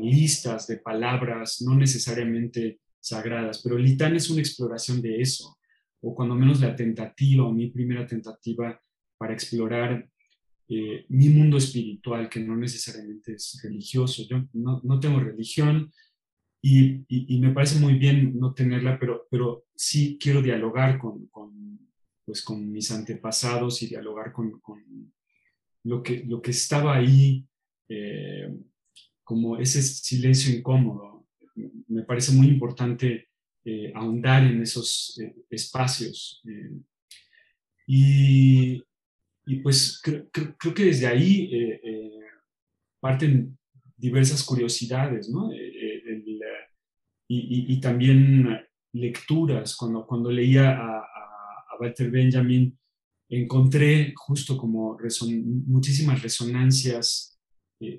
listas, de palabras, no necesariamente sagradas, pero Litán es una exploración de eso, o cuando menos la tentativa o mi primera tentativa para explorar eh, mi mundo espiritual, que no necesariamente es religioso. Yo no, no tengo religión y, y, me parece muy bien no tenerla, pero, pero sí quiero dialogar con, con pues, con mis antepasados y dialogar con, con lo, que, lo que estaba ahí, eh, como ese silencio incómodo. Me parece muy importante eh, ahondar en esos espacios. y y pues creo, que desde ahí eh, eh, parten diversas curiosidades, ¿no? Eh, y, también lecturas. Cuando, cuando leía a, Walter Benjamin, encontré justo como muchísimas resonancias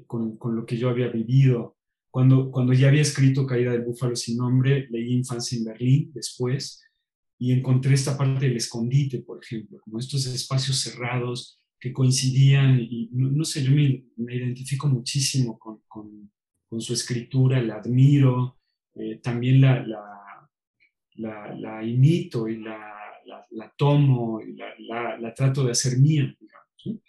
con, con, lo que yo había vivido. Cuando, cuando ya había escrito Caída del Búfalo sin nombre, leí Infancia en Berlín después, y encontré esta parte del escondite, por ejemplo, como estos espacios cerrados que coincidían y no, sé, yo me, identifico muchísimo con, con, su escritura, la admiro, eh, también la, la, la, imito y la, la tomo y la, trato de hacer mía, digamos.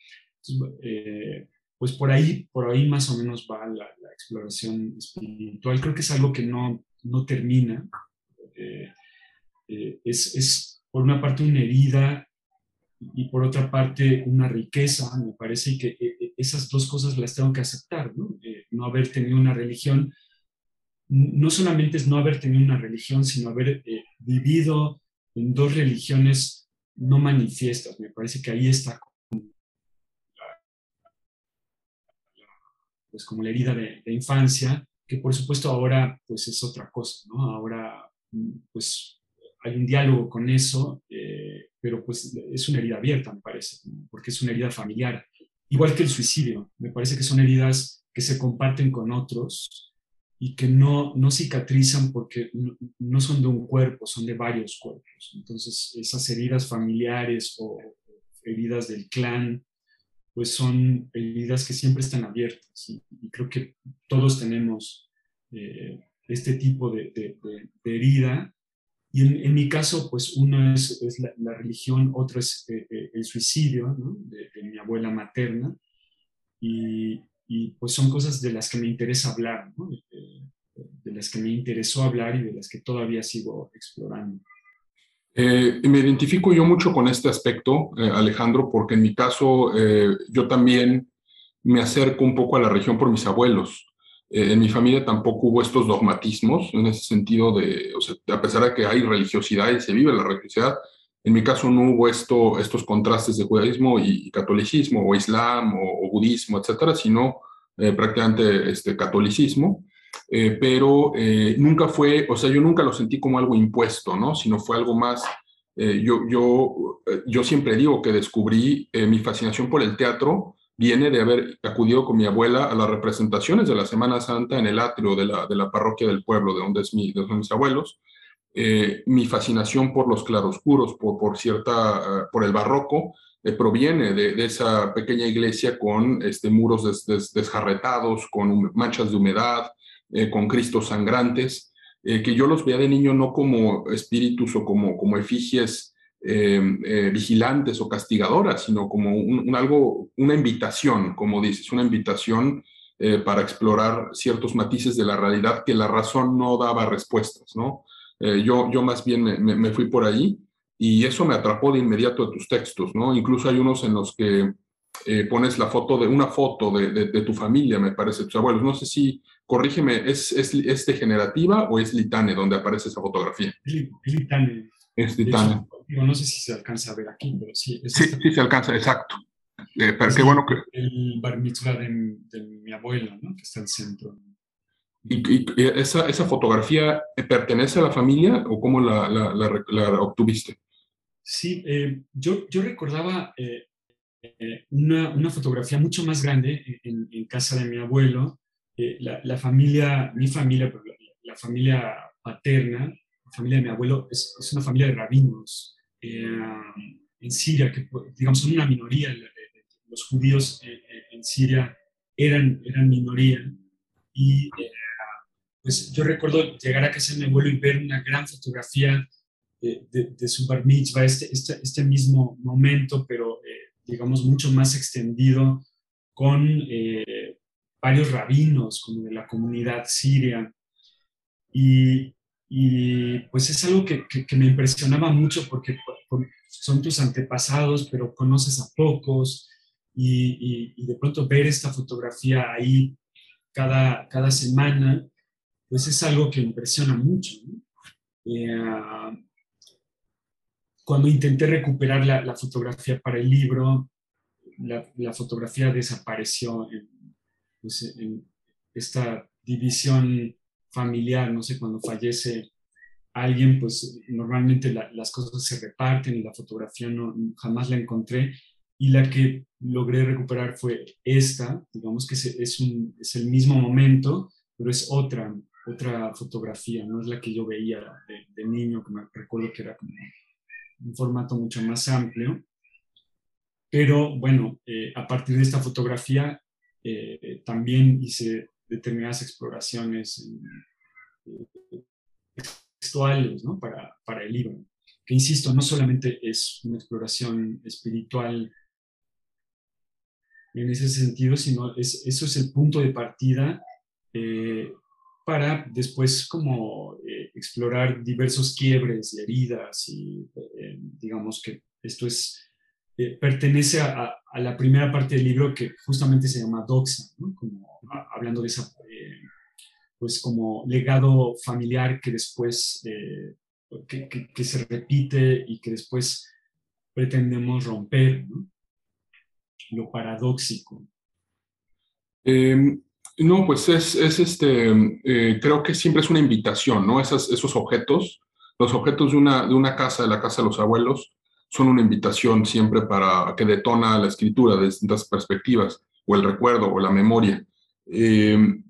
Eh, pues por ahí, por ahí más o menos va la, exploración espiritual. Creo que es algo que no, no termina. Eh, eh, es, por una parte una herida y por otra parte una riqueza, me parece, que eh, eh, esas dos cosas las tengo que aceptar, ¿no? no haber tenido una religión, no solamente es no haber tenido una religión, sino haber vivido en dos religiones no manifiestas, me parece que ahí está pues como la herida de, de, infancia, que por supuesto ahora pues es otra cosa, ¿no? Ahora pues hay un diálogo con eso, eh, pero pues es una herida abierta, me parece, porque es una herida familiar. Igual que el suicidio, me parece que son heridas que se comparten con otros y que no, no cicatrizan porque no, son de un cuerpo, son de varios cuerpos. Entonces, esas heridas familiares o heridas del clan, pues son heridas que siempre están abiertas. Y, creo que todos tenemos eh, este tipo de, de, de herida y en, mi caso, pues uno es, la, religión, otro es eh, eh, el suicidio de, mi abuela materna. Y, pues son cosas de las que me interesa hablar, de, las que me interesó hablar y de las que todavía sigo explorando. Eh, me identifico yo mucho con este aspecto, Alejandro, porque en mi caso yo también me acerco un poco a la religión por mis abuelos. Eh, en mi familia tampoco hubo estos dogmatismos en ese sentido de, o sea, a pesar de que hay religiosidad y se vive la religiosidad, en mi caso no hubo esto, estos contrastes de judaísmo y, catolicismo, o islam, o, budismo, etcétera, sino eh, prácticamente este, catolicismo. Eh, pero nunca fue, o sea, yo nunca lo sentí como algo impuesto, ¿no? Sino fue algo más, yo, yo, yo siempre digo que descubrí mi fascinación por el teatro viene de haber acudido con mi abuela a las representaciones de la Semana Santa en el atrio de la, de la parroquia del pueblo, de donde, es mi, de son mis abuelos. Eh, mi fascinación por los claroscuros, por, por, cierta, eh, por el barroco, eh, proviene de, esa pequeña iglesia con este, muros desjarretados, con manchas de humedad, con cristos sangrantes, que yo los veía de niño no como espíritus o como, como efigies eh, eh, vigilantes o castigadoras, sino como un, algo, una invitación, como dices, una invitación eh, para explorar ciertos matices de la realidad que la razón no daba respuestas, ¿no? Yo, yo más bien me, fui por ahí y eso me atrapó de inmediato de tus textos, ¿no? Incluso hay unos en los que pones la foto de una foto de, tu familia, me parece, tus abuelos. No sé si, corrígeme, ¿es, es, es degenerativa o es Litane donde aparece esa fotografía? Litane. Es Litane. no sé si se alcanza a ver aquí, pero sí. sí, sí se alcanza, exacto. Eh, pero qué bueno que... El bar mitzvah de, mi abuela, ¿no? Que está al centro. ¿Y, esa, esa, fotografía pertenece a la familia o cómo la, la, la, obtuviste? Sí, eh, yo, yo recordaba eh, una, una, fotografía mucho más grande en, en casa de mi abuelo. la, familia, mi familia, la, familia paterna, la familia de mi abuelo, es, es una familia de rabinos en Siria, que digamos son una minoría los judíos eh, eh, en Siria eran, eran minoría. Y eh, pues yo recuerdo llegar a casa de mi abuelo y ver una gran fotografía de, su bar mitzvah, este, este, este mismo momento, pero digamos mucho más extendido, con varios rabinos, como de la comunidad siria. Y, y pues es algo que, que, me impresionaba mucho porque son tus antepasados, pero conoces a pocos y, de pronto ver esta fotografía ahí cada, cada semana, pues es algo que impresiona mucho. Eh, cuando intenté recuperar la, fotografía para el libro, la, fotografía desapareció pues, en, esta división familiar, no sé, cuando fallece alguien, pues normalmente las cosas se reparten y la fotografía no, jamás la encontré y la que logré recuperar fue esta, digamos que es, un, es el mismo momento, pero es otra, otra fotografía, no es la que yo veía de, niño, que me recuerdo que era como un formato mucho más amplio. Pero bueno, eh, a partir de esta fotografía eh, también hice determinadas exploraciones eh, textuales ¿no? para, el libro, que insisto, no solamente es una exploración espiritual en ese sentido, sino es, eso es el punto de partida eh, para después como eh, explorar diversos quiebres y heridas y digamos que esto es, pertenece a, a, la primera parte del libro que justamente se llama Doxa, hablando de esa, pues como legado familiar que después, que, que, se repite y que después pretendemos romper, lo paradójico? Em, no, pues es, es este, eh, creo que siempre es una invitación, ¿no? Esos objetos, los objetos de una, de una casa, de la casa de los abuelos, son una invitación siempre para que detona la escritura de distintas perspectivas, o el recuerdo, o la memoria. Em,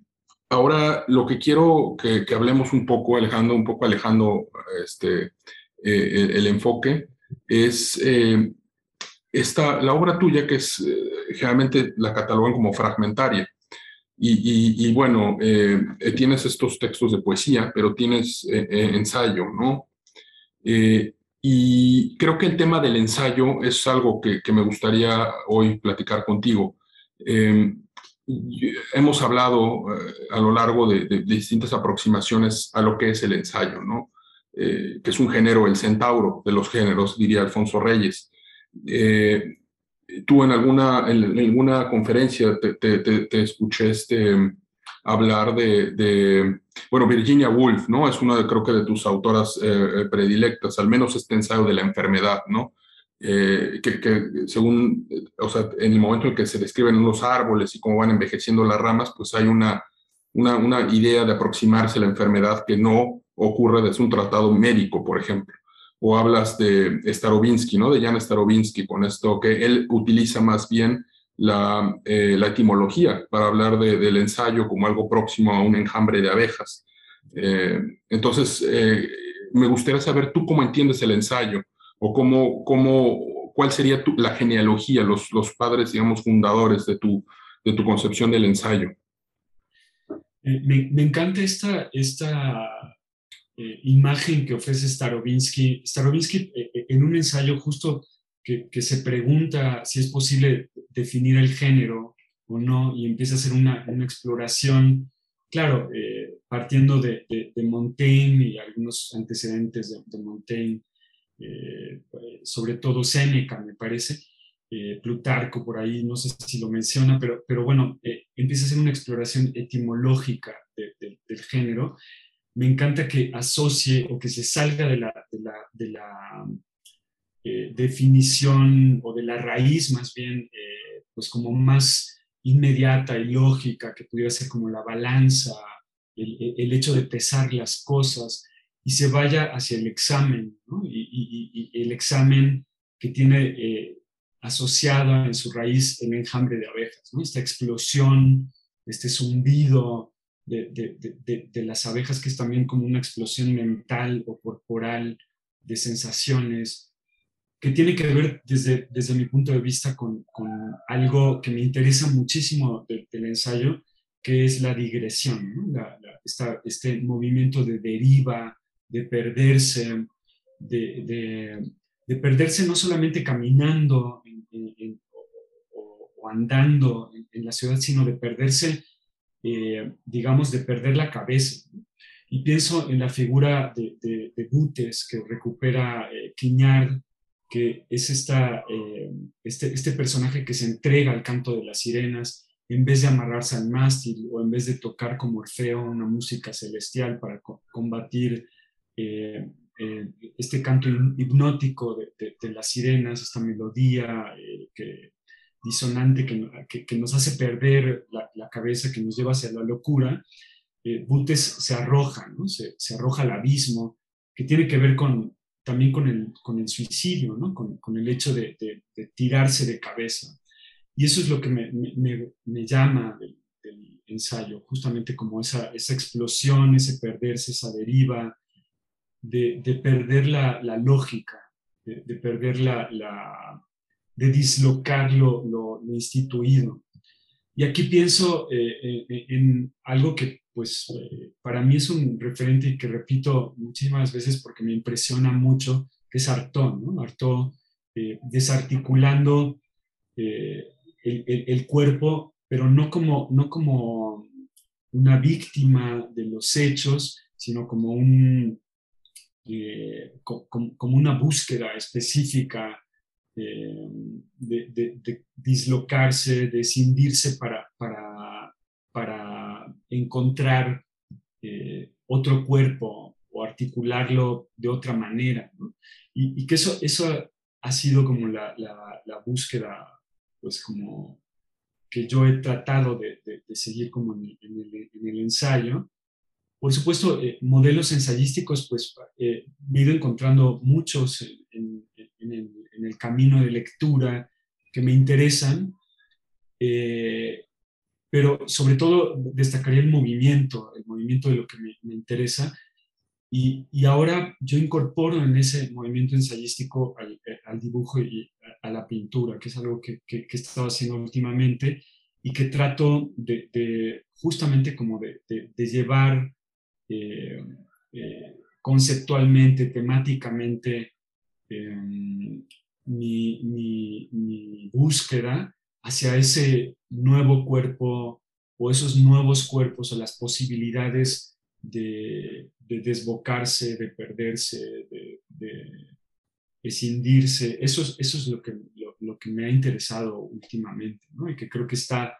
ahora, lo que quiero que, que, hablemos un poco, alejando, un poco alejando este, eh, el, enfoque, es eh, esta, la obra tuya, que es eh, generalmente la catalogan como fragmentaria. Y, bueno, eh, eh, tienes estos textos de poesía, pero tienes ensayo, ¿no? Y creo que el tema del ensayo es algo que, me gustaría hoy platicar contigo. hemos hablado a lo largo de, distintas aproximaciones a lo que es el ensayo, ¿no? que es un género, el centauro de los géneros, diría Alfonso Reyes. Eh, tú en alguna, alguna conferencia te, te, escuché este, hablar de, de, bueno, Virginia Woolf, ¿no? Es una, de, creo que, de tus autoras eh, eh, predilectas, al menos este ensayo de la enfermedad, ¿no? que, que, según, o sea, en el momento en que se describen los árboles y cómo van envejeciendo las ramas, pues hay una, una, una idea de aproximarse a la enfermedad que no ocurre desde un tratado médico, por ejemplo o hablas de Starobinsky, ¿no? De Jan Starobinsky, con esto que él utiliza más bien la, eh, la etimología para hablar del ensayo como algo próximo a un enjambre de abejas. Eh, entonces, eh, me gustaría saber tú cómo entiendes el ensayo o cómo, cómo, cuál sería la genealogía, los, los padres, digamos, fundadores de tu, de tu concepción del ensayo. Me, me, encanta esta, esta imagen que ofrece eh, eh, en un ensayo justo que, se pregunta si es posible definir el género o no, y empieza a hacer una, exploración, claro, eh, partiendo de, Montaigne y algunos antecedentes de, Montaigne, eh, sobre todo Séneca, me parece, eh, Plutarco por ahí, no sé si lo menciona, pero, pero bueno, empieza a hacer una exploración etimológica del género. Me encanta que asocie o que se salga de de la, definición o de la raíz más bien, pues como más inmediata y lógica, que pudiera ser como la balanza, el, hecho de pesar las cosas, y se vaya hacia el examen, y, el examen que tiene eh, asociado en su raíz el enjambre de abejas, ¿no? esta explosión, este zumbido de, de, las abejas, que es también como una explosión mental o corporal de sensaciones, que tiene que ver desde, desde mi punto de vista con, con algo que me interesa muchísimo del ensayo, que es la digresión, este movimiento de deriva, de perderse, de, de, perderse no solamente caminando o, andando en, la ciudad, sino de perderse, eh, digamos, de perder la cabeza. Y pienso en la figura de, de, Butes que recupera eh, Quiñard que es esta, eh, este, este personaje que se entrega al canto de las sirenas en vez de amarrarse al mástil o en vez de tocar como Orfeo una música celestial para combatir eh, eh, este canto hipnótico de, las sirenas, esta melodía que, disonante que, que, nos hace perder la, la, cabeza, que nos lleva hacia la locura, Butes se arroja, ¿no? se, se arroja al abismo, que tiene que ver con, también con el, con el suicidio, ¿no? con, con, el hecho de, tirarse de cabeza. Y eso es lo que me, me, llama del, ensayo, justamente como esa, esa explosión, ese perderse, esa deriva, de, de perder la, la, lógica, de, perder la, la, de dislocar lo, lo, instituido. Y aquí pienso eh, eh, en algo que pues eh, para mí es un referente que repito muchísimas veces porque me impresiona mucho, que es Artaud, ¿no? Eh, desarticulando eh, el, cuerpo, pero no como, no como una víctima de los hechos, sino como, un, como, una búsqueda específica de, de, dislocarse, de cindirse para, para, para encontrar eh, otro cuerpo o articularlo de otra manera. Y, que eso, eso ha sido como la, la, búsqueda, pues como que yo he tratado de, de, seguir como en el, en, el, ensayo. Por supuesto, eh, modelos ensayísticos, pues eh, me he ido encontrando muchos en, en, el, en, el, camino de lectura que me interesan. Eh, pero sobre todo destacaría el movimiento, el movimiento de lo que me, interesa. Y, y, ahora yo incorporo en ese movimiento ensayístico al, al dibujo y a, la pintura, que es algo que, que, he estado haciendo últimamente y que trato de, de justamente como de, de, llevar eh, eh, conceptualmente, temáticamente em, mi, mi, mi búsqueda hacia ese nuevo cuerpo o esos nuevos cuerpos o las posibilidades de, desbocarse, de perderse, de, de escindirse. Eso, eso es lo que, lo, que me ha interesado últimamente ¿no? y que creo que está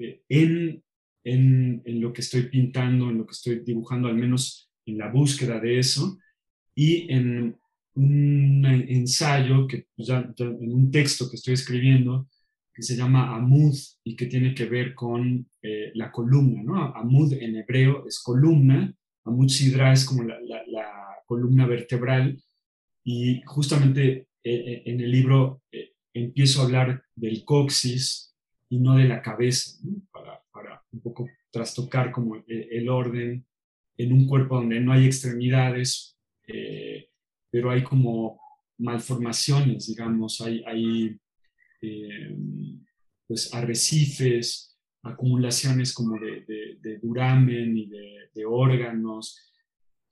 eh, en, en, en, lo que estoy pintando, en lo que estoy dibujando, al menos en la búsqueda de eso y en un ensayo, que en un texto que estoy escribiendo, que se llama Amud y que tiene que ver con eh, la columna, ¿no? Amud en hebreo es columna, Amud Sidra es como la, columna vertebral y justamente eh, eh, en el libro empiezo a hablar del coxis y no de la cabeza, para, para, un poco trastocar como el, orden en un cuerpo donde no hay extremidades, pero hay como malformaciones, digamos, hay, hay eh, pues arrecifes, acumulaciones como de, duramen y de, órganos.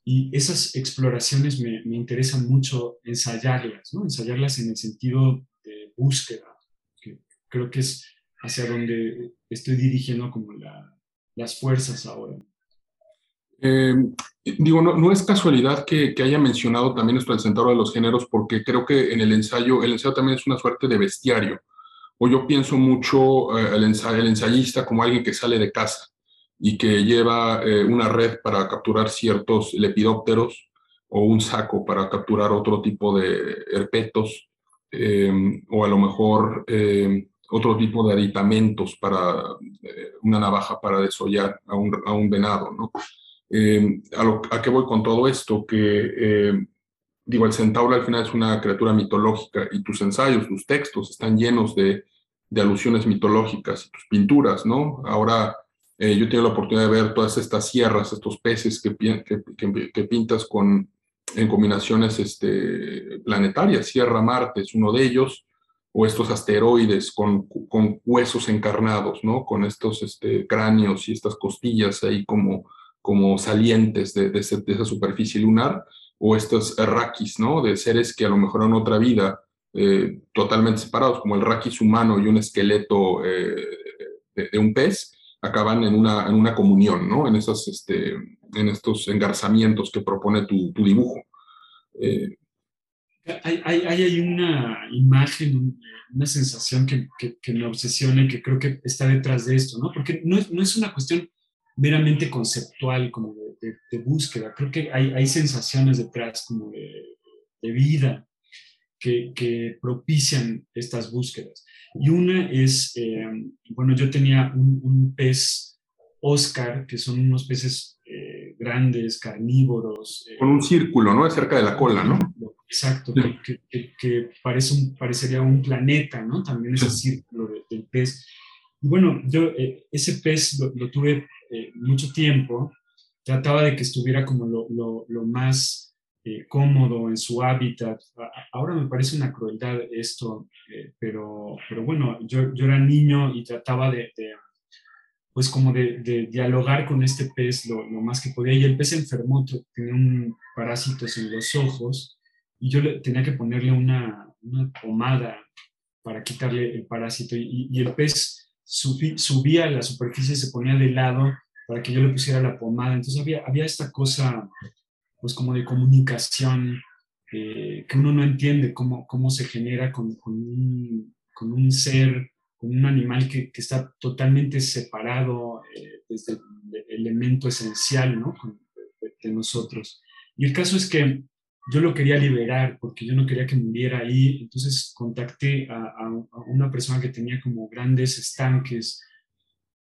Y esas exploraciones me, interesan mucho ensayarlas, ¿no? ensayarlas en el sentido de búsqueda, que creo que es hacia donde estoy dirigiendo como las fuerzas ahora. Eh, digo, no, no, es casualidad que, que, haya mencionado también esto del centauro de los géneros, porque creo que en el ensayo, el ensayo también es una suerte de bestiario. O yo pienso mucho eh, ensayista como alguien que sale de casa y que lleva eh, una red para capturar ciertos lepidópteros o un saco para capturar otro tipo de herpetos, eh, o a lo mejor otro tipo de aditamentos para una navaja para desollar a un, a un venado, ¿no? Eh, a, qué voy con todo esto? Que, eh, digo, el centauro al final es una criatura mitológica y tus ensayos, tus textos están llenos de, alusiones mitológicas y tus pinturas, ¿no? Ahora eh, yo tengo la oportunidad de ver todas estas sierras, estos peces que, pintas con, en combinaciones este, planetarias. Sierra Marte es uno de ellos, o estos asteroides con, con huesos encarnados, ¿no? Con estos este, cráneos y estas costillas ahí como como salientes de, de, esa superficie lunar, o estos raquis, ¿no? De seres que a lo mejor en otra vida eh, totalmente separados, como el raquis humano y un esqueleto eh, de, un pez, acaban en una, en una comunión, ¿no? En, esas, este, en estos engarzamientos que propone tu, dibujo. Eh, hay, hay, hay, una imagen, una sensación que, que, que, me obsesiona y que creo que está detrás de esto, ¿no? Porque no es, no es una cuestión meramente conceptual, como de, de, de, búsqueda. Creo que hay, hay sensaciones detrás como de, de vida que, que, propician estas búsquedas. Y una es, eh, bueno, yo tenía un, un, pez Oscar, que son unos peces eh, grandes, carnívoros. Eh, Con un círculo, ¿no? Cerca de la cola, ¿no? Exacto, sí. que, que, parece un, parecería un planeta, ¿no? También ese sí. círculo del pez. Y bueno, yo ese pez lo, lo tuve eh, mucho tiempo, trataba de que estuviera como lo, lo, lo más eh, cómodo en su hábitat. Ahora me parece una crueldad esto, eh, pero, pero bueno, yo, yo, era niño y trataba de, de pues como de, de, dialogar con este pez lo, lo, más que podía. Y el pez enfermó, tenía un parásitos en los ojos y yo le, tenía que ponerle una, una pomada para quitarle el parásito. Y, y el pez subí, subía a la superficie, se ponía de lado para que yo le pusiera la pomada. Entonces había, había esta cosa, pues como de comunicación eh, que uno no entiende cómo, cómo se genera con, con, un, con un, ser, con un animal que, que está totalmente separado eh, desde el elemento esencial ¿no? de, de nosotros. Y el caso es que yo lo quería liberar porque yo no quería que muriera ahí. Entonces contacté a, a, a una persona que tenía como grandes estanques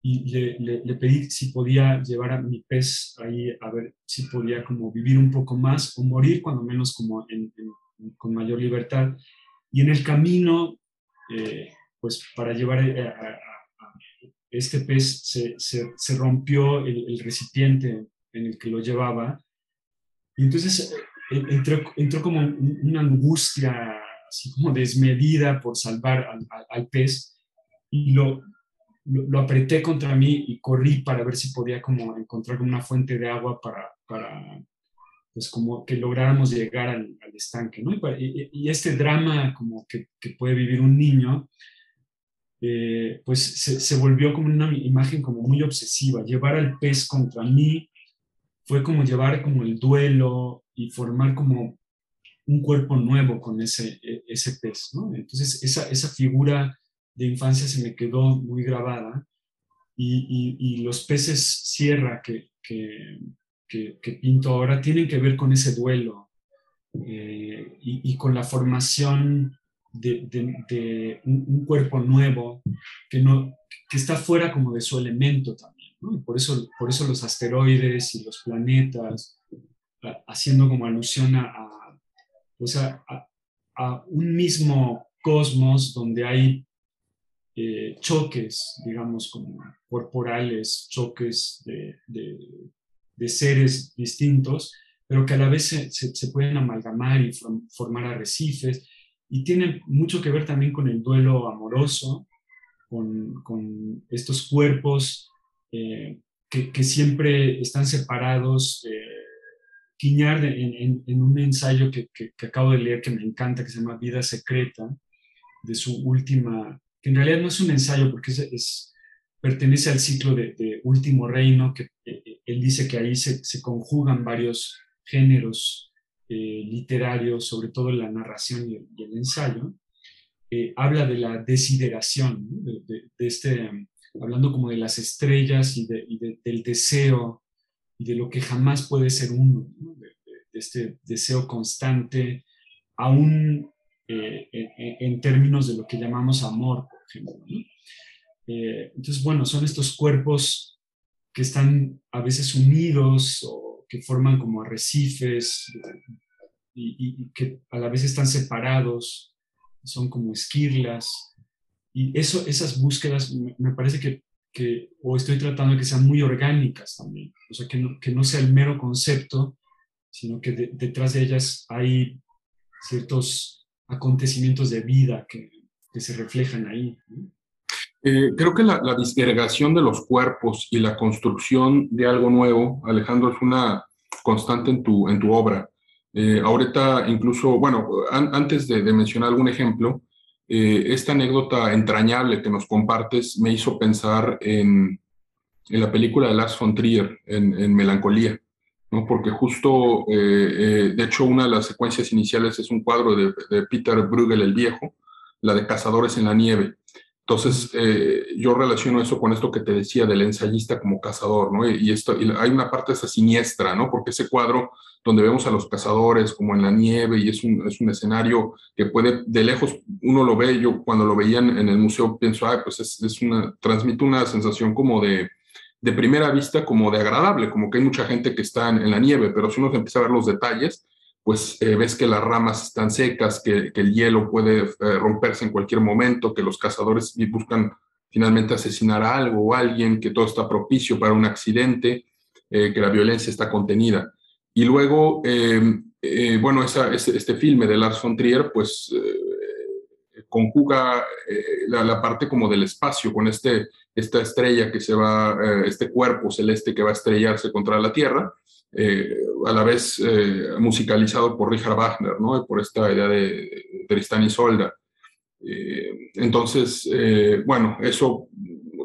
y le, le, le, pedí si podía llevar a mi pez ahí a ver si podía como vivir un poco más o morir cuando menos como en, en, con mayor libertad. Y en el camino, eh, pues para llevar a, a, a este pez se, se, se rompió el, el, recipiente en el que lo llevaba. Y entonces entró, entró como una angustia así como desmedida por salvar al, al, al pez y lo, lo, lo, apreté contra mí y corrí para ver si podía como encontrar una fuente de agua para, para pues como que lográramos llegar al, al estanque, ¿no? Y, y, este drama como que, que puede vivir un niño, eh, pues se, se, volvió como una imagen como muy obsesiva. Llevar al pez contra mí fue como llevar como el duelo y formar como un cuerpo nuevo con ese, e, ese pez, ¿no? Entonces esa, esa figura de infancia se me quedó muy grabada y, y, los peces sierra que, que, que, pinto ahora tienen que ver con ese duelo eh, y, con la formación de, de, un, cuerpo nuevo que, no, que está fuera como de su elemento también. por, eso, por eso los asteroides y los planetas, haciendo como alusión a, a, pues a un mismo cosmos donde hay eh, choques, digamos, como corporales, choques de, de, seres distintos, pero que a la vez se, se, pueden amalgamar y form, formar arrecifes. Y tiene mucho que ver también con el duelo amoroso, con, con estos cuerpos eh, que, que, siempre están separados. Eh, en, en, un ensayo que, que, que acabo de leer que me encanta, que se llama Vida Secreta, de su última que en realidad no es un ensayo porque pertenece al ciclo de, Último Reino, que eh, eh, él dice que ahí se, se conjugan varios géneros eh, literarios, sobre todo la narración y el, ensayo, habla de la desideración, de, este, hablando como de las estrellas y, del deseo y de lo que jamás puede ser uno, de, este deseo constante, aún en, términos de lo que llamamos amor, por ejemplo. Eh, entonces, bueno, son estos cuerpos que están a veces unidos o que forman como arrecifes y, que a la vez están separados, son como esquirlas. Y eso, esas búsquedas me, parece que, que, o estoy tratando de que sean muy orgánicas también, o sea, que no, que no sea el mero concepto, sino que detrás de ellas hay ciertos acontecimientos de vida que, que se reflejan ahí. Eh, creo que la, la, disgregación de los cuerpos y la construcción de algo nuevo, Alejandro, es una constante en tu, en tu obra. Eh, ahorita incluso, bueno, antes de, mencionar algún ejemplo, eh, esta anécdota entrañable que nos compartes me hizo pensar en, en la película de Lars von Trier, en, en Melancolía, ¿no? porque justo, de hecho, una de las secuencias iniciales es un cuadro de, Peter Bruegel el Viejo, la de Cazadores en la Nieve entonces, eh, yo relaciono eso con esto que te decía del ensayista como cazador, ¿no? Y, esto, hay una parte esa siniestra, ¿no? Porque ese cuadro donde vemos a los cazadores como en la nieve y es un, es un escenario que puede, de lejos, uno lo ve, yo cuando lo veía en, el museo pienso, ah, pues es, es, una, transmite una sensación como de, de primera vista, como de agradable, como que hay mucha gente que está en, la nieve, pero si uno empieza a ver los detalles, pues eh, ves que las ramas están secas, que, el hielo puede eh, romperse en cualquier momento, que los cazadores buscan finalmente asesinar a algo o a alguien, que todo está propicio para un accidente, eh, que la violencia está contenida. Y luego, bueno, este, filme de Lars von Trier, pues conjuga la, parte como del espacio con este, esta estrella que se va, este cuerpo celeste que va a estrellarse contra la Tierra, eh, a la vez eh, musicalizado por Richard Wagner, ¿no? por esta idea de, Tristán y Solda. Eh, entonces, bueno, eso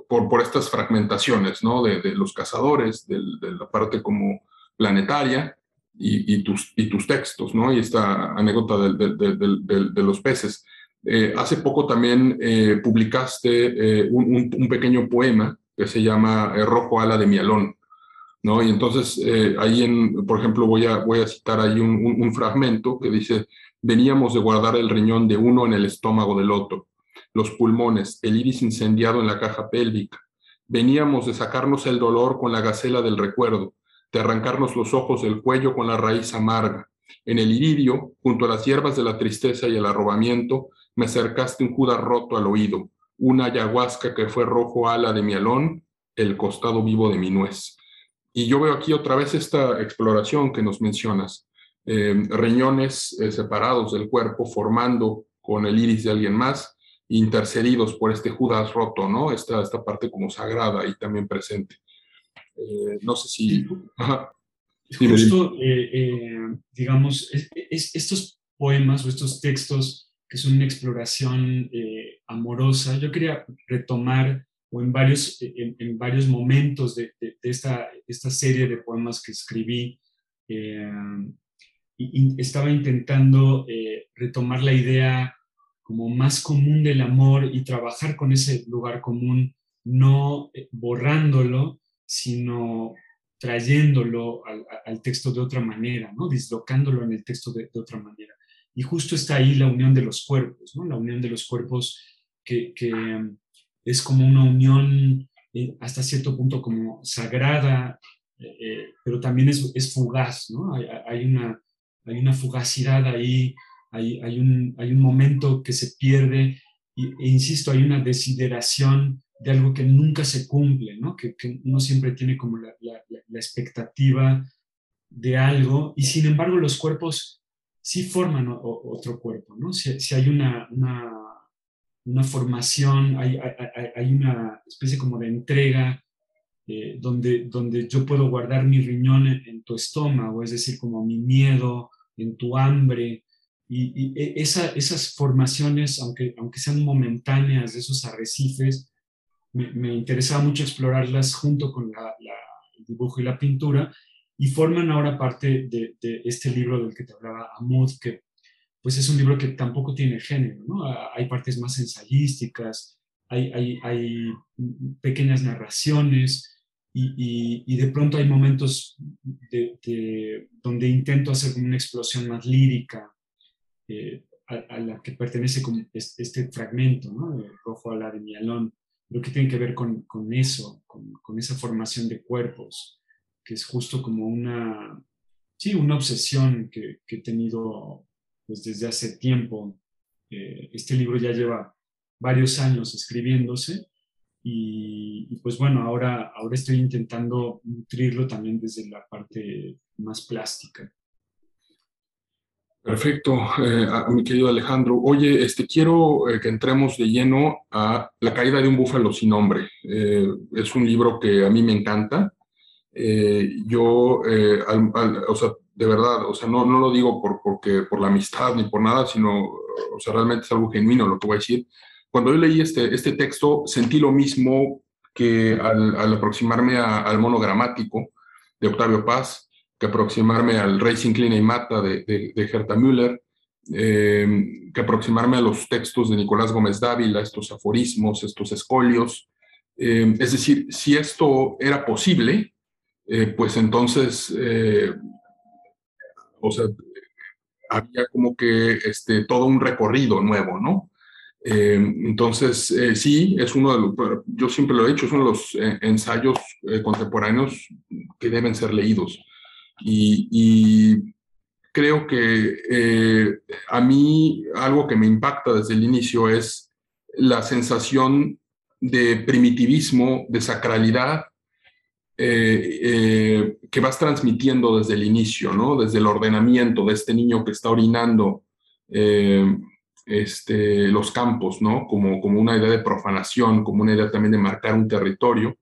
por, por estas fragmentaciones ¿no? de, los cazadores, de, la parte como planetaria y, tus, y tus textos, ¿no? y esta anécdota de, los peces. Hace poco también publicaste un, un, pequeño poema que se llama Rojo ala de mialón, ¿no? Y entonces eh, ahí, por ejemplo, voy a, voy a citar ahí un, fragmento que dice, veníamos de guardar el riñón de uno en el estómago del otro, los pulmones, el iris incendiado en la caja pélvica. Veníamos de sacarnos el dolor con la gacela del recuerdo, de arrancarnos los ojos del cuello con la raíz amarga. En el iridio, junto a las hierbas de la tristeza y el arrobamiento, me acercaste un judas roto al oído, una ayahuasca que fue rojo ala de mi alón, el costado vivo de mi nuez. Y yo veo aquí otra vez esta exploración que nos mencionas, eh, riñones eh, separados del cuerpo formando con el iris de alguien más, intercedidos por este Judas roto, ¿no? Esta, esta parte como sagrada y también presente. Eh, no sé si... Justo, digamos, estos poemas o estos textos que son una exploración amorosa, yo quería retomar o en varios, en, varios momentos de, esta, esta, serie de poemas que escribí, eh, y, estaba intentando eh, retomar la idea como más común del amor y trabajar con ese lugar común, no eh, borrándolo, sino trayéndolo al, texto de otra manera, ¿no? dislocándolo en el texto de, otra manera. Y justo está ahí la unión de los cuerpos, ¿no? la unión de los cuerpos que, que es como una unión eh, hasta cierto punto como sagrada, eh, eh, pero también es, fugaz, ¿no? Hay, una, hay una fugacidad ahí, hay, hay, un, hay un momento que se pierde, y, e insisto, hay una desideración de algo que nunca se cumple, ¿no? Que, uno siempre tiene como la, la, expectativa de algo, y sin embargo los cuerpos sí forman otro cuerpo, ¿no? Si, hay una, una formación, hay, una especie como de entrega eh, donde, donde yo puedo guardar mi riñón en, tu estómago, es decir, como mi miedo, en tu hambre, Y, e, esas formaciones, aunque, aunque sean momentáneas de esos arrecifes, me, interesaba mucho explorarlas junto con el dibujo y la pintura y forman ahora parte de, este libro del que te hablaba, Amud, que pues es un libro que tampoco tiene género, ¿no? Hay partes más ensayísticas, hay, hay, hay pequeñas narraciones, y, de pronto hay momentos de, donde intento hacer una explosión más lírica eh, a, la que pertenece con este, fragmento, ¿no? Rojo a la de Mialón, lo que tiene que ver con, con eso, con, esa formación de cuerpos, que es justo como una, sí, una obsesión que, he tenido pues, desde hace tiempo. Eh, este libro ya lleva varios años escribiéndose y, pues bueno, ahora, ahora estoy intentando nutrirlo también desde la parte más plástica. Perfecto, eh, mi querido Alejandro. Oye, este, quiero eh, que entremos de lleno a La caída de un búfalo sin nombre. Eh, es un libro que a mí me encanta. Yo, o sea, de verdad, o sea, no, no lo digo por, porque, por la amistad ni por nada, sino, o sea, realmente es algo genuino lo que voy a decir cuando yo leí este, este texto, sentí lo mismo que al, aproximarme al monogramático de Octavio Paz, que aproximarme al Racing Clean y Mata de, de, Herta Müller, eh, que aproximarme a los textos de Nicolás Gómez Dávila, estos aforismos, estos escolios. Eh, es decir, si esto era posible, eh, pues entonces, o sea, había como que este, todo un recorrido nuevo, ¿no? Eh, entonces, eh, sí, es uno de los, yo siempre lo he dicho, es uno de los eh, ensayos contemporáneos que deben ser leídos. Y, creo que a mí algo que me impacta desde el inicio es la sensación de primitivismo, de sacralidad, que vas transmitiendo desde el inicio, ¿no? Desde el ordenamiento de este niño que está orinando este, los campos, ¿no? Como, como una idea de profanación, como una idea también de marcar un territorio,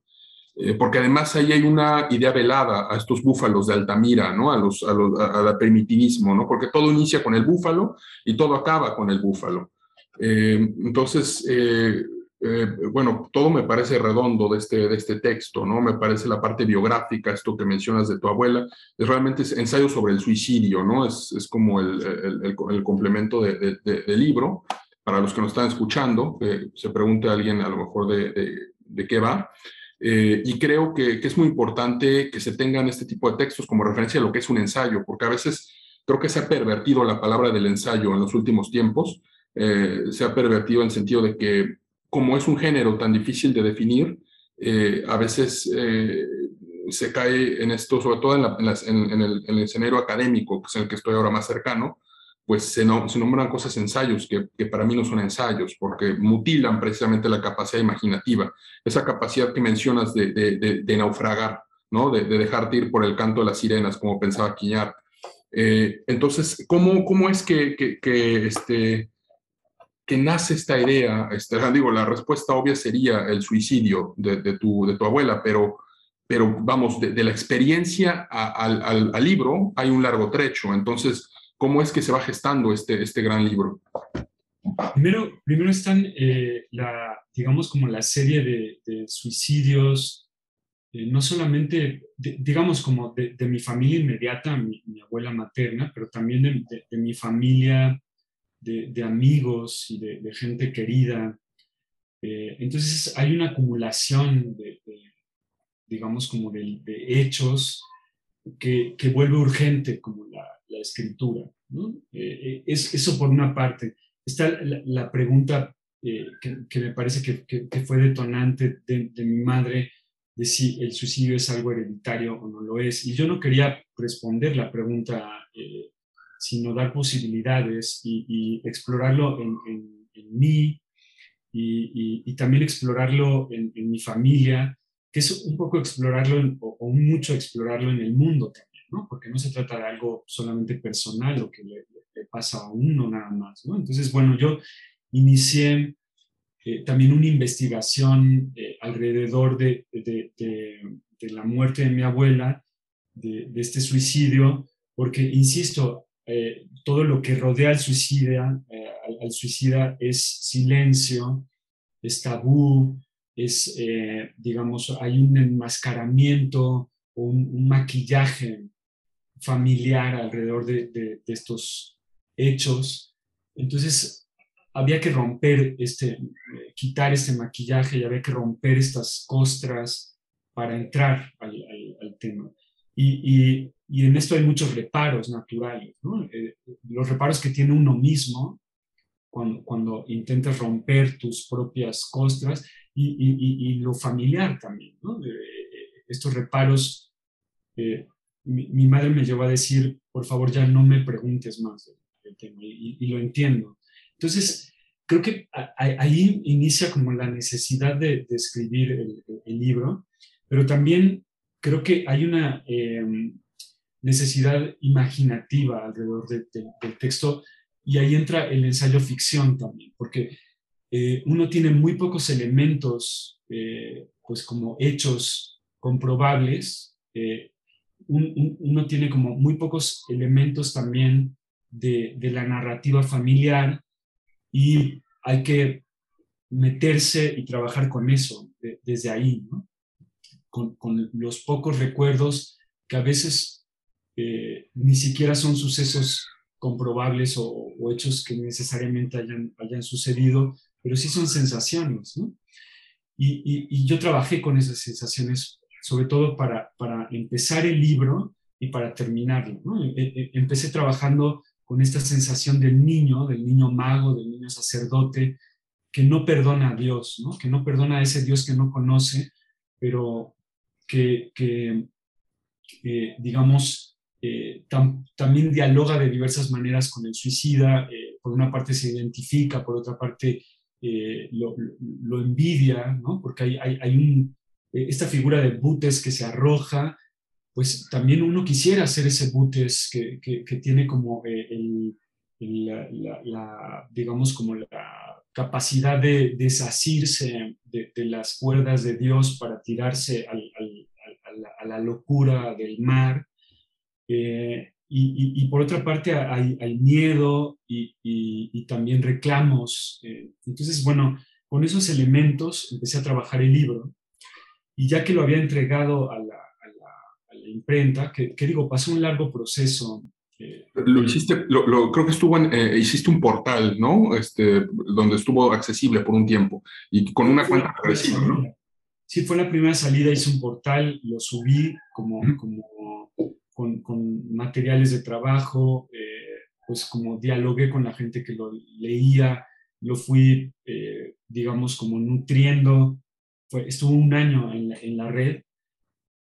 eh, porque además ahí hay una idea velada a estos búfalos de Altamira, ¿no? A los, a los primitivismo, ¿no? Porque todo inicia con el búfalo y todo acaba con el búfalo. Eh, entonces, eh, bueno, todo me parece redondo de este, de este texto, ¿no? Me parece la parte biográfica, esto que mencionas de tu abuela, es realmente ensayo sobre el suicidio, ¿no? Es, es como el, el, complemento del de, libro. Para los que nos están escuchando, se pregunte a alguien a lo mejor de, de qué va. Eh, y creo que, que, es muy importante que se tengan este tipo de textos como referencia a lo que es un ensayo, porque a veces creo que se ha pervertido la palabra del ensayo en los últimos tiempos. Eh, se ha pervertido en el sentido de que como es un género tan difícil de definir, eh, a veces eh, se cae en esto, sobre todo en, el, escenario académico, que es el que estoy ahora más cercano, pues se, se nombran cosas ensayos que, para mí no son ensayos, porque mutilan precisamente la capacidad imaginativa, esa capacidad que mencionas de, naufragar, ¿no? de, dejarte ir por el canto de las sirenas, como pensaba Quiñar. Eh, entonces, ¿cómo, ¿cómo es que, que este, que nace esta idea? Este, digo, la respuesta obvia sería el suicidio de, tu, de tu abuela, pero, pero vamos, de, la experiencia al, libro hay un largo trecho. Entonces, ¿cómo es que se va gestando este, este gran libro? Primero, primero están, eh, la, digamos, como la serie de, suicidios, eh, no solamente, digamos, como de, mi familia inmediata, mi, abuela materna, pero también de, mi familia de, amigos y de, gente querida. Eh, entonces hay una acumulación de, digamos, como de, hechos que, vuelve urgente como la, escritura. Eh, eh, es, eso por una parte. Está la, pregunta que, me parece que, fue detonante de, mi madre de si el suicidio es algo hereditario o no lo es. Y yo no quería responder la pregunta sino dar posibilidades y, explorarlo en, mí y, también explorarlo en, mi familia, que es un poco explorarlo o, mucho explorarlo en el mundo también, ¿no? Porque no se trata de algo solamente personal o que le, pasa a uno nada más, ¿no? Entonces, bueno, yo inicié eh, también una investigación eh, alrededor de, de, la muerte de mi abuela, de, este suicidio, porque, insisto, eh, todo lo que rodea al suicida, eh, al, suicida es silencio, es tabú, es, digamos, hay un enmascaramiento, un, un maquillaje familiar alrededor de, estos hechos. Entonces, había que romper este, quitar este maquillaje y había que romper estas costras para entrar al, tema. Y, y, y, en esto hay muchos reparos naturales, ¿no? Eh, los reparos que tiene uno mismo cuando, cuando intentas romper tus propias costras y, y lo familiar también, ¿no? Eh, estos reparos eh, mi, madre me llevó a decir, por favor, ya no me preguntes más del, tema, y, lo entiendo. Entonces, creo que ahí inicia como la necesidad de, escribir el, libro, pero también creo que hay una em, necesidad imaginativa alrededor del texto, y ahí entra el ensayo ficción también, porque eh, uno tiene muy pocos elementos, eh, pues como hechos comprobables, eh, uno tiene como muy pocos elementos también de, la narrativa familiar y hay que meterse y trabajar con eso desde ahí, con, los pocos recuerdos que a veces eh, ni siquiera son sucesos comprobables o, hechos que necesariamente hayan, hayan, sucedido, pero sí son sensaciones. Y, y, yo trabajé con esas sensaciones sobre todo para, para empezar el libro y para terminarlo. E, e, empecé trabajando con esta sensación del niño, del niño mago, del niño sacerdote, que no perdona a Dios, ¿no? que no perdona a ese Dios que no conoce, pero que, que digamos, eh, también dialoga de diversas maneras con el suicida, eh, por una parte se identifica, por otra parte eh, lo, lo, envidia, ¿no? porque hay, hay, hay un, eh, esta figura de Butes que se arroja, pues también uno quisiera ser ese Butes que, que, tiene como eh, el, la, digamos, como la capacidad de desasirse de, las cuerdas de Dios para tirarse al, la, locura del mar. Eh, y, y, por otra parte hay, hay miedo y, y, también reclamos. entonces, bueno, con esos elementos empecé a trabajar el libro y ya que lo había entregado a la, a la, imprenta, que, que, digo, pasó un largo proceso. Eh, lo hiciste, lo, creo que estuvo en, eh, hiciste un portal, ¿no? Este, donde estuvo accesible por un tiempo y con una cuenta regresiva, ¿no? Sí, fue la primera salida, hice un portal, lo subí como, como con, con, materiales de trabajo, eh, pues como dialogué con la gente que lo leía, lo fui, digamos, como nutriendo estuvo un año en la, red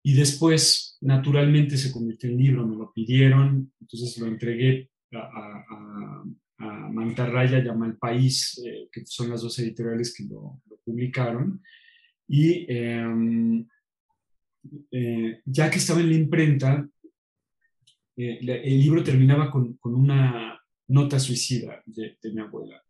y después naturalmente se convirtió en libro, me lo pidieron, entonces lo entregué a, a, a Mantarraya y a País, eh, que son las dos editoriales que lo, publicaron. Y em, eh, ya que estaba en la imprenta, eh, el libro terminaba con, con, una nota suicida de, de mi abuela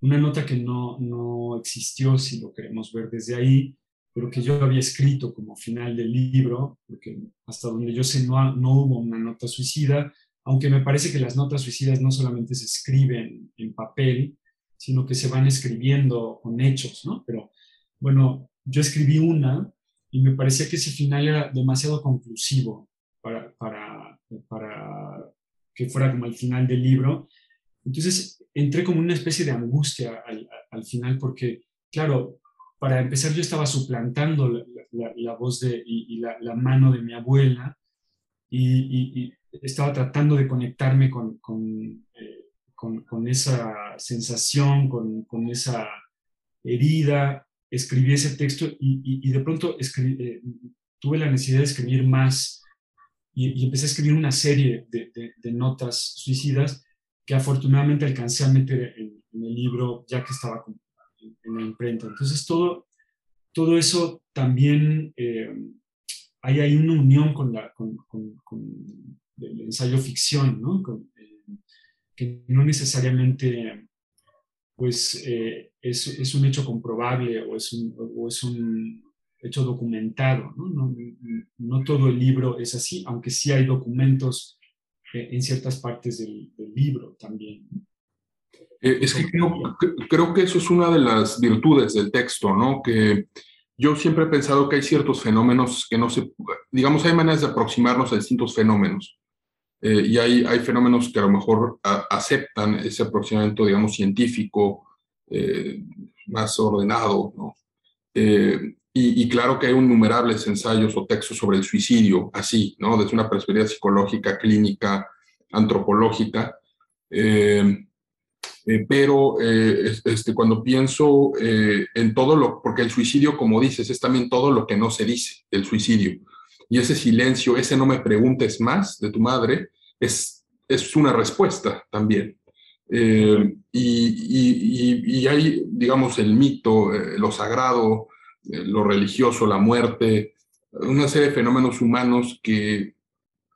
una nota que no, no existió, si lo queremos ver desde ahí, pero que yo había escrito como final del libro, porque hasta donde yo sé no, no hubo una nota suicida, aunque me parece que las notas suicidas no solamente se escriben en papel, sino que se van escribiendo con hechos, ¿no? Pero bueno, yo escribí una y me parecía que ese final era demasiado conclusivo para, para, para que fuera como el final del libro. Entonces entré como una especie de angustia al, al final porque, claro, para empezar yo estaba suplantando la, voz de, y, la, mano de mi abuela y, estaba tratando de conectarme con, con, eh, con, esa sensación, con, esa herida. Escribí ese texto y, de pronto eh, tuve la necesidad de escribir más y, empecé a escribir una serie de, de notas suicidas que afortunadamente alcancé a meter en, el libro ya que estaba en, la imprenta. Entonces todo, todo eso también, eh, hay, hay una unión con, la, con, el ensayo ficción, ¿no? Eh, que no necesariamente pues, eh, es, es, un hecho comprobable o es un, o es un hecho documentado. ¿no? No, no todo el libro es así, aunque sí hay documentos en ciertas partes del, libro también. es que creo, creo, que eso es una de las virtudes del texto, ¿no? Que yo siempre he pensado que hay ciertos fenómenos que no se, digamos, hay maneras de aproximarnos a distintos fenómenos. Eh, y hay, hay fenómenos que a lo mejor aceptan ese aproximamiento, digamos, científico, eh, más ordenado, ¿no? Eh, y, y, claro que hay innumerables ensayos o textos sobre el suicidio, así, ¿no? Desde una perspectiva psicológica, clínica, antropológica. Eh, pero eh, este, cuando pienso eh, en todo lo, porque el suicidio, como dices, es también todo lo que no se dice, el suicidio. Y ese silencio, ese no me preguntes más de tu madre, es, es una respuesta también. y, y, hay, digamos, el mito, lo sagrado, lo religioso, la muerte, una serie de fenómenos humanos que,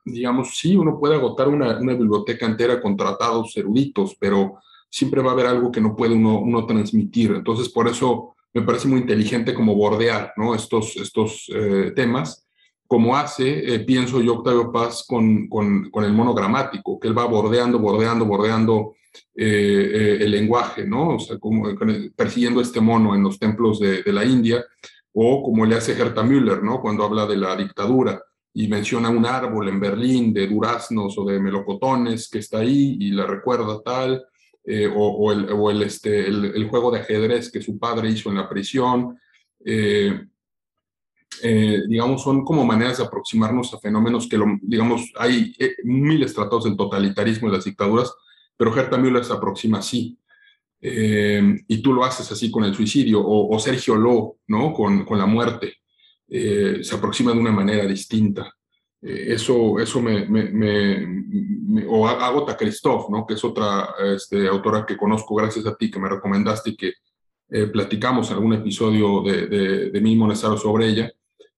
digamos, sí, uno puede agotar una, una biblioteca entera con tratados eruditos, pero siempre va a haber algo que no puede uno, transmitir. Entonces, por eso me parece muy inteligente como bordear ¿no? estos, estos eh, temas, como hace, eh, pienso yo, Octavio Paz, con, con, el monogramático, que él va bordeando, bordeando, bordeando eh, el lenguaje, ¿no? O sea, como, persiguiendo este mono en los templos de, de la India, o como le hace Herta Müller, ¿no? Cuando habla de la dictadura y menciona un árbol en Berlín de duraznos o de melocotones que está ahí y le recuerda tal, eh, o, el, o el, este, el, juego de ajedrez que su padre hizo en la prisión. Eh, eh, digamos, son como maneras de aproximarnos a fenómenos que, lo, digamos, hay miles tratados del totalitarismo y las dictaduras, pero Herta Müller se aproxima así. y tú lo haces así con el suicidio, o, Sergio Lo, ¿no? Con, con la muerte. se aproxima de una manera distinta. eso, eso me, o Agota Christoph, ¿no? que es otra este, autora que conozco gracias a ti, que me recomendaste y que eh, platicamos en algún episodio de, de, de Mismo sobre ella,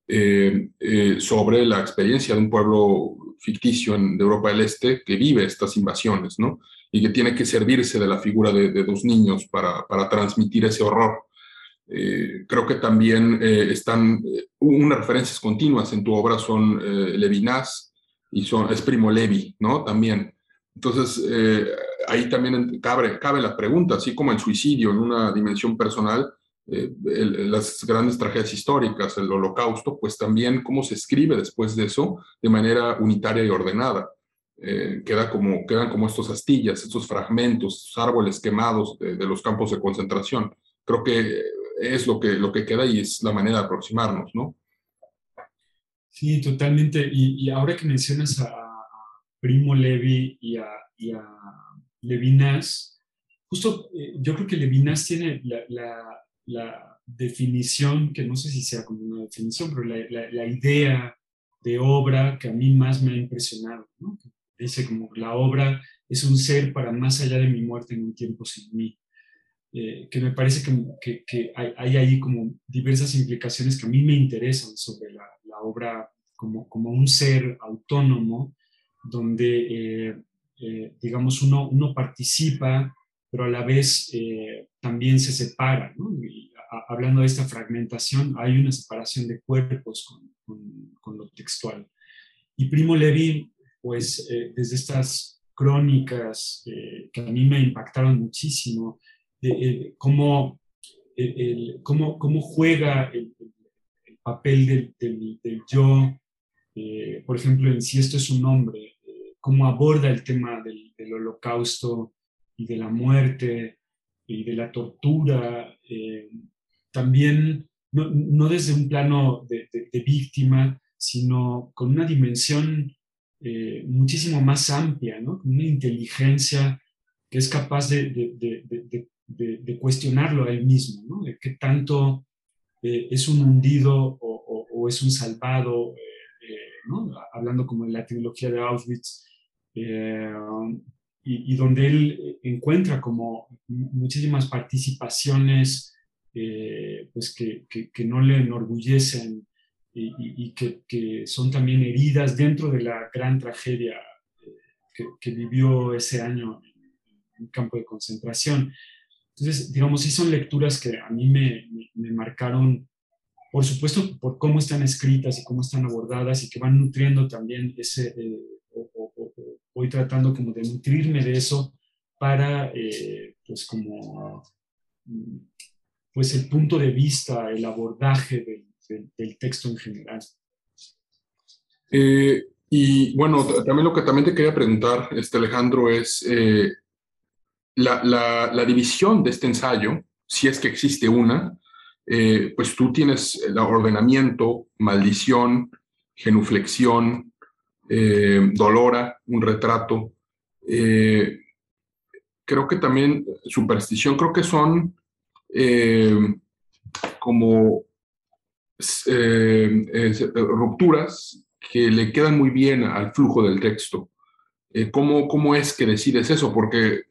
eh, eh, sobre la experiencia de un pueblo ficticio de Europa del Este que vive estas invasiones, ¿no? Y que tiene que servirse de la figura de, dos niños para, transmitir ese horror. creo que también están unas referencias continuas en tu obra son Levinas, y son, es Primo Levi, ¿no? También. Entonces, eh, ahí también cabe, cabe la pregunta, así como el suicidio en una dimensión personal, eh, las grandes tragedias históricas, el holocausto, pues también cómo se escribe después de eso de manera unitaria y ordenada. Eh, queda como, quedan como estos astillas, estos fragmentos, estos árboles quemados de, de, los campos de concentración. Creo que es lo que, lo que queda y es la manera de aproximarnos, ¿no? Sí, totalmente. Y, ahora que mencionas a, Primo Levi y a, Levinas, justo eh, yo creo que Levinas tiene la, definición, que no sé si sea como una definición, pero la, idea de obra que a mí más me ha impresionado. Dice como la obra es un ser para más allá de mi muerte en un tiempo sin mí. Eh, que me parece que, que, hay, hay, ahí como diversas implicaciones que a mí me interesan sobre la, obra como, como un ser autónomo, donde, eh, eh, digamos, uno, uno participa, pero a la vez eh, también se separa. hablando de esta fragmentación, hay una separación de cuerpos con, con, lo textual. Y Primo Levi, pues, desde estas crónicas que a mí me impactaron muchísimo, cómo, cómo, cómo, juega el, papel del, yo, eh, por ejemplo, en Si esto es un hombre, eh, cómo aborda el tema del, holocausto y de la muerte y de la tortura, eh, también no, desde un plano de, víctima, sino con una dimensión muchísimo más amplia, ¿no? con una inteligencia que es capaz de, de cuestionarlo a él mismo, ¿no? de qué tanto eh, es un hundido o, es un salvado, eh, eh, hablando como en la trilogía de Auschwitz, y, donde él encuentra como muchísimas participaciones pues que, que, no le enorgullecen y, que, son también heridas dentro de la gran tragedia que, vivió ese año en un campo de concentración. Entonces, digamos, sí son lecturas que a mí me, me, marcaron, por supuesto, por cómo están escritas y cómo están abordadas y que van nutriendo también ese, eh, o, voy tratando como de nutrirme de eso para, eh, pues como, pues el punto de vista, el abordaje del, texto en general. Eh, y bueno, también lo que también te quería preguntar, este Alejandro, es eh, la, la, división de este ensayo, si es que existe una, pues tú tienes el ordenamiento, maldición, genuflexión, dolora, un retrato creo que también superstición, creo que son eh, como eh, rupturas que le quedan muy bien al flujo del texto. Eh, ¿cómo, ¿Cómo es que decides eso? Porque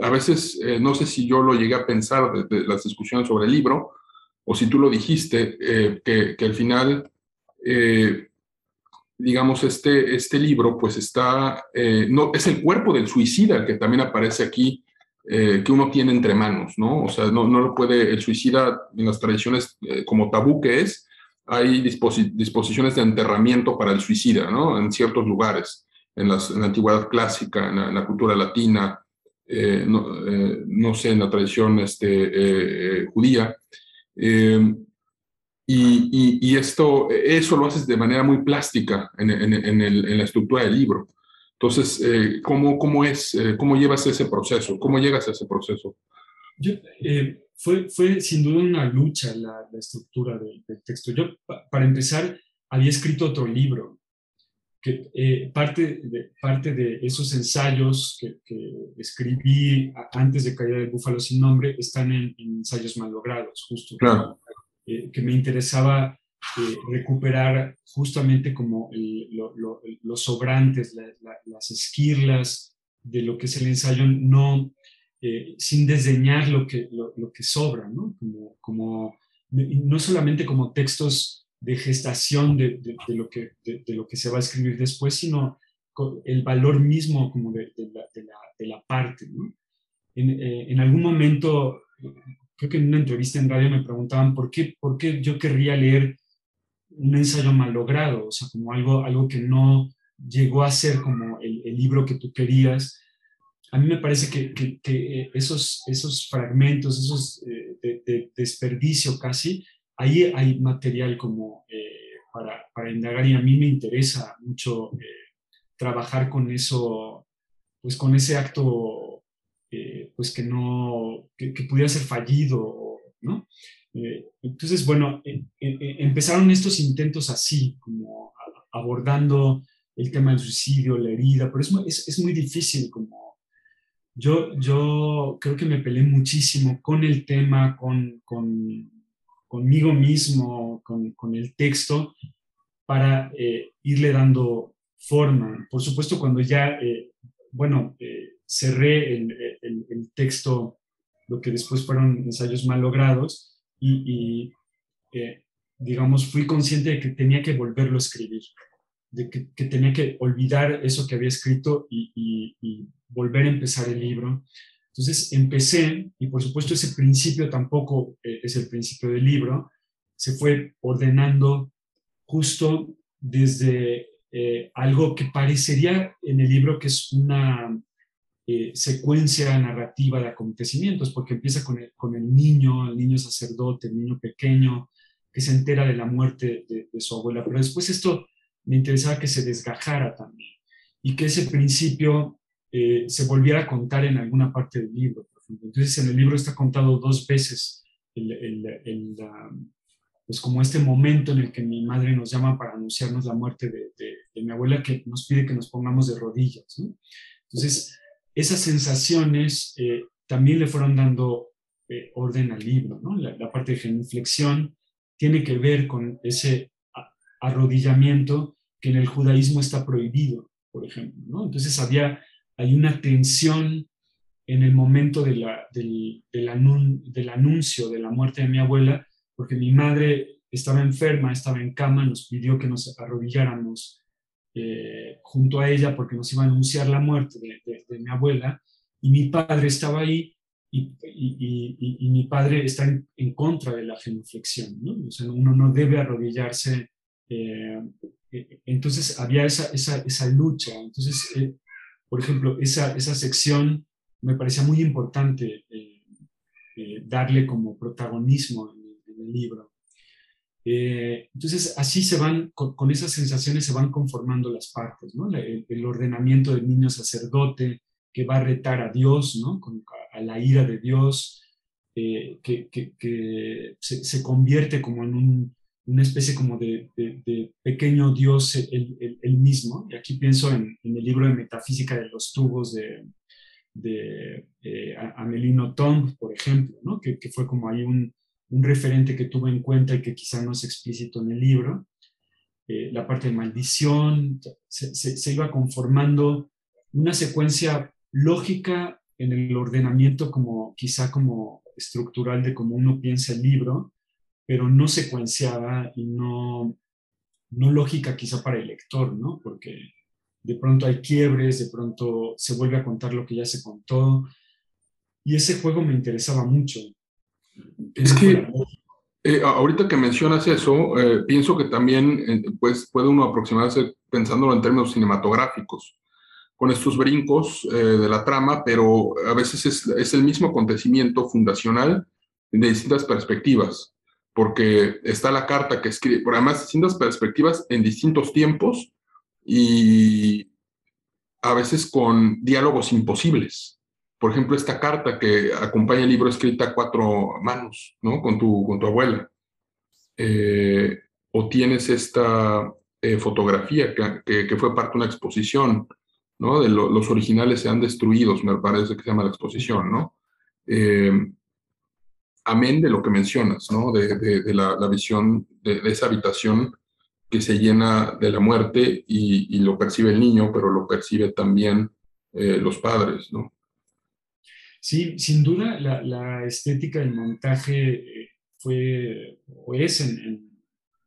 a veces, no sé si yo lo llegué a pensar las discusiones sobre el libro, o si tú lo dijiste, que, al final digamos, este, este libro, pues está, eh, no, es el cuerpo del suicida que también aparece aquí, eh, que uno tiene entre manos, ¿no? O sea, no, no lo puede, el suicida en las tradiciones eh, como tabú que es, hay disposiciones de enterramiento para el suicida, ¿no? En ciertos lugares, en, las, en la antigüedad clásica, en la, cultura latina, no, no, sé, en la tradición este, judía. Y, esto, eso lo haces de manera muy plástica en, en, la estructura del libro. Entonces, eh, ¿cómo, cómo, es, eh, ¿cómo llevas ese proceso? ¿Cómo llegas a ese proceso? Yo, eh, fue, fue sin duda una lucha la, la estructura del, texto. Yo, para empezar, había escrito otro libro, que parte, de, parte de esos ensayos que, que, escribí antes de Caída del Búfalo sin nombre están en, ensayos mal logrados, justo. Claro. Eh, que me interesaba eh, recuperar justamente como los sobrantes, las esquirlas de lo que es el ensayo, no, eh, sin desdeñar lo que, lo, que sobra, ¿no? Como, como, no solamente como textos de gestación de, de, lo que, de, lo que se va a escribir después, sino el valor mismo como de, la, la, parte. ¿no? En, en, algún momento creo que en una entrevista en radio me preguntaban por qué, por qué yo querría leer un ensayo mal logrado, o sea, como algo, algo que no llegó a ser como el, libro que tú querías. A mí me parece que, que, esos, esos fragmentos, esos eh, de, desperdicio casi, ahí hay material como eh, para, para, indagar y a mí me interesa mucho eh, trabajar con eso, pues con ese acto eh, pues que no, que, pudiera ser fallido, ¿no? Eh, entonces, bueno, eh, empezaron estos intentos así, como abordando el tema del suicidio, la herida, pero es, es, muy difícil, como yo, yo creo que me peleé muchísimo con el tema, con, con conmigo mismo, con, con, el texto, para irle dando forma. Por supuesto, cuando ya, bueno, cerré el, texto, lo que después fueron ensayos mal logrados, y, eh, digamos, fui consciente de que tenía que volverlo a escribir, de que, tenía que olvidar eso que había escrito y, volver a empezar el libro. Entonces empecé, y por supuesto ese principio tampoco eh, es el principio del libro, se fue ordenando justo desde eh, algo que parecería en el libro que es una eh, secuencia narrativa de acontecimientos, porque empieza con el, con el, niño, el niño sacerdote, el niño pequeño, que se entera de la muerte de, su abuela, pero después esto me interesaba que se desgajara también y que ese principio eh, se volviera a contar en alguna parte del libro, por ejemplo. Entonces en el libro está contado dos veces el, el, pues como este momento en el que mi madre nos llama para anunciarnos la muerte de, de, mi abuela, que nos pide que nos pongamos de rodillas. ¿no? Entonces, esas sensaciones eh, también le fueron dando eh, orden al libro. ¿no? La, parte de genuflexión tiene que ver con ese arrodillamiento que en el judaísmo está prohibido, por ejemplo. ¿no? Entonces había, hay una tensión en el momento de la, del, del, anuncio de la muerte de mi abuela, porque mi madre estaba enferma, estaba en cama, nos pidió que nos arrodilláramos eh, junto a ella porque nos iba a anunciar la muerte de, mi abuela y mi padre estaba ahí y, mi padre está en, contra de la genuflexión, ¿no? O sea, uno no debe arrodillarse. Eh, eh, entonces había esa, esa, lucha. Entonces por ejemplo, esa, esa sección me parecía muy importante darle como protagonismo en, el libro. Eh, entonces, así se van, con, esas sensaciones se van conformando las partes, ¿no? El, ordenamiento del niño sacerdote que va a retar a Dios, ¿no? a la ira de Dios, que, que, se, convierte como en un, una especie como de, pequeño Dios el, mismo. Y aquí pienso en, el libro de Metafísica de los Tubos de, de eh, Amelino Tom, por ejemplo, ¿no? que, fue como ahí un, referente que tuve en cuenta y que quizá no es explícito en el libro. Eh, la parte de maldición, se, se, iba conformando una secuencia lógica en el ordenamiento como quizá como estructural de cómo uno piensa el libro, pero no secuenciada y no, no lógica quizá para el lector, ¿no? Porque de pronto hay quiebres, de pronto se vuelve a contar lo que ya se contó. Y ese juego me interesaba mucho. Es que eh, ahorita que mencionas eso, eh, pienso que también eh, pues, puede uno aproximarse pensándolo en términos cinematográficos, con estos brincos de la trama, pero a veces es, es, el mismo acontecimiento fundacional de distintas perspectivas porque está la carta que escribe, por además distintas perspectivas en distintos tiempos y a veces con diálogos imposibles. Por ejemplo, esta carta que acompaña el libro escrita a cuatro manos, ¿no? Con tu, con tu abuela. Eh, o tienes esta eh, fotografía que, que, fue parte de una exposición, ¿no? De los originales se han destruido, me parece que se llama la exposición, ¿no? Eh, amén de lo que mencionas, ¿no? De, la, visión de, esa habitación que se llena de la muerte y, lo percibe el niño, pero lo percibe también eh, los padres, ¿no? Sí, sin duda la, estética del montaje eh, fue o es en,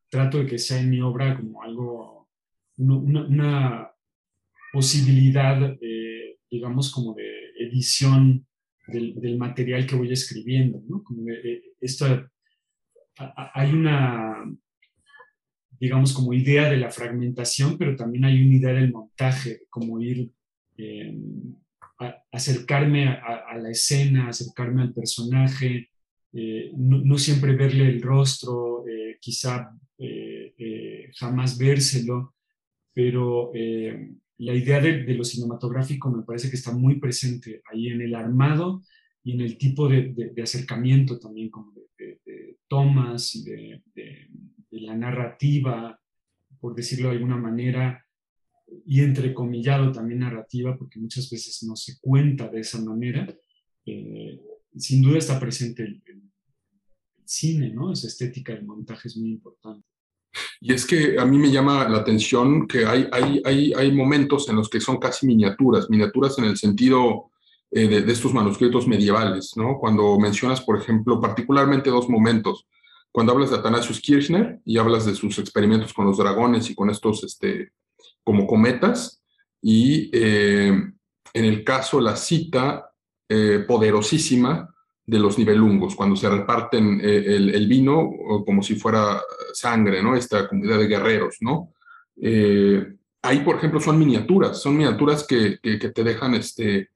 trato de que sea en mi obra como algo, una, posibilidad, digamos, como de edición del, material que voy escribiendo, ¿no? Como esto, hay una, digamos, como idea de la fragmentación, pero también hay una idea del montaje, como ir, acercarme a, la escena, acercarme al personaje, eh, no, siempre verle el rostro, eh, quizá eh, jamás vérselo, pero la idea de, lo cinematográfico me parece que está muy presente ahí en el armado y en el tipo de, acercamiento también, como de, tomas y de, la narrativa, por decirlo de alguna manera, y entrecomillado también narrativa, porque muchas veces no se cuenta de esa manera. Eh, sin duda está presente el, el, cine, ¿no? Esa estética del montaje es muy importante. Y es que a mí me llama la atención que hay, hay, hay, hay momentos en los que son casi miniaturas, miniaturas en el sentido eh, de, estos manuscritos medievales, ¿no? Cuando mencionas, por ejemplo, particularmente dos momentos, cuando hablas de Athanasius Kirchner y hablas de sus experimentos con los dragones y con estos, este, como cometas, y eh, en el caso la cita eh, poderosísima de los nivelungos, cuando se reparten eh, el, vino como si fuera sangre, ¿no? Esta comunidad de guerreros, ¿no? Eh, ahí, por ejemplo, son miniaturas, son miniaturas que, te dejan este,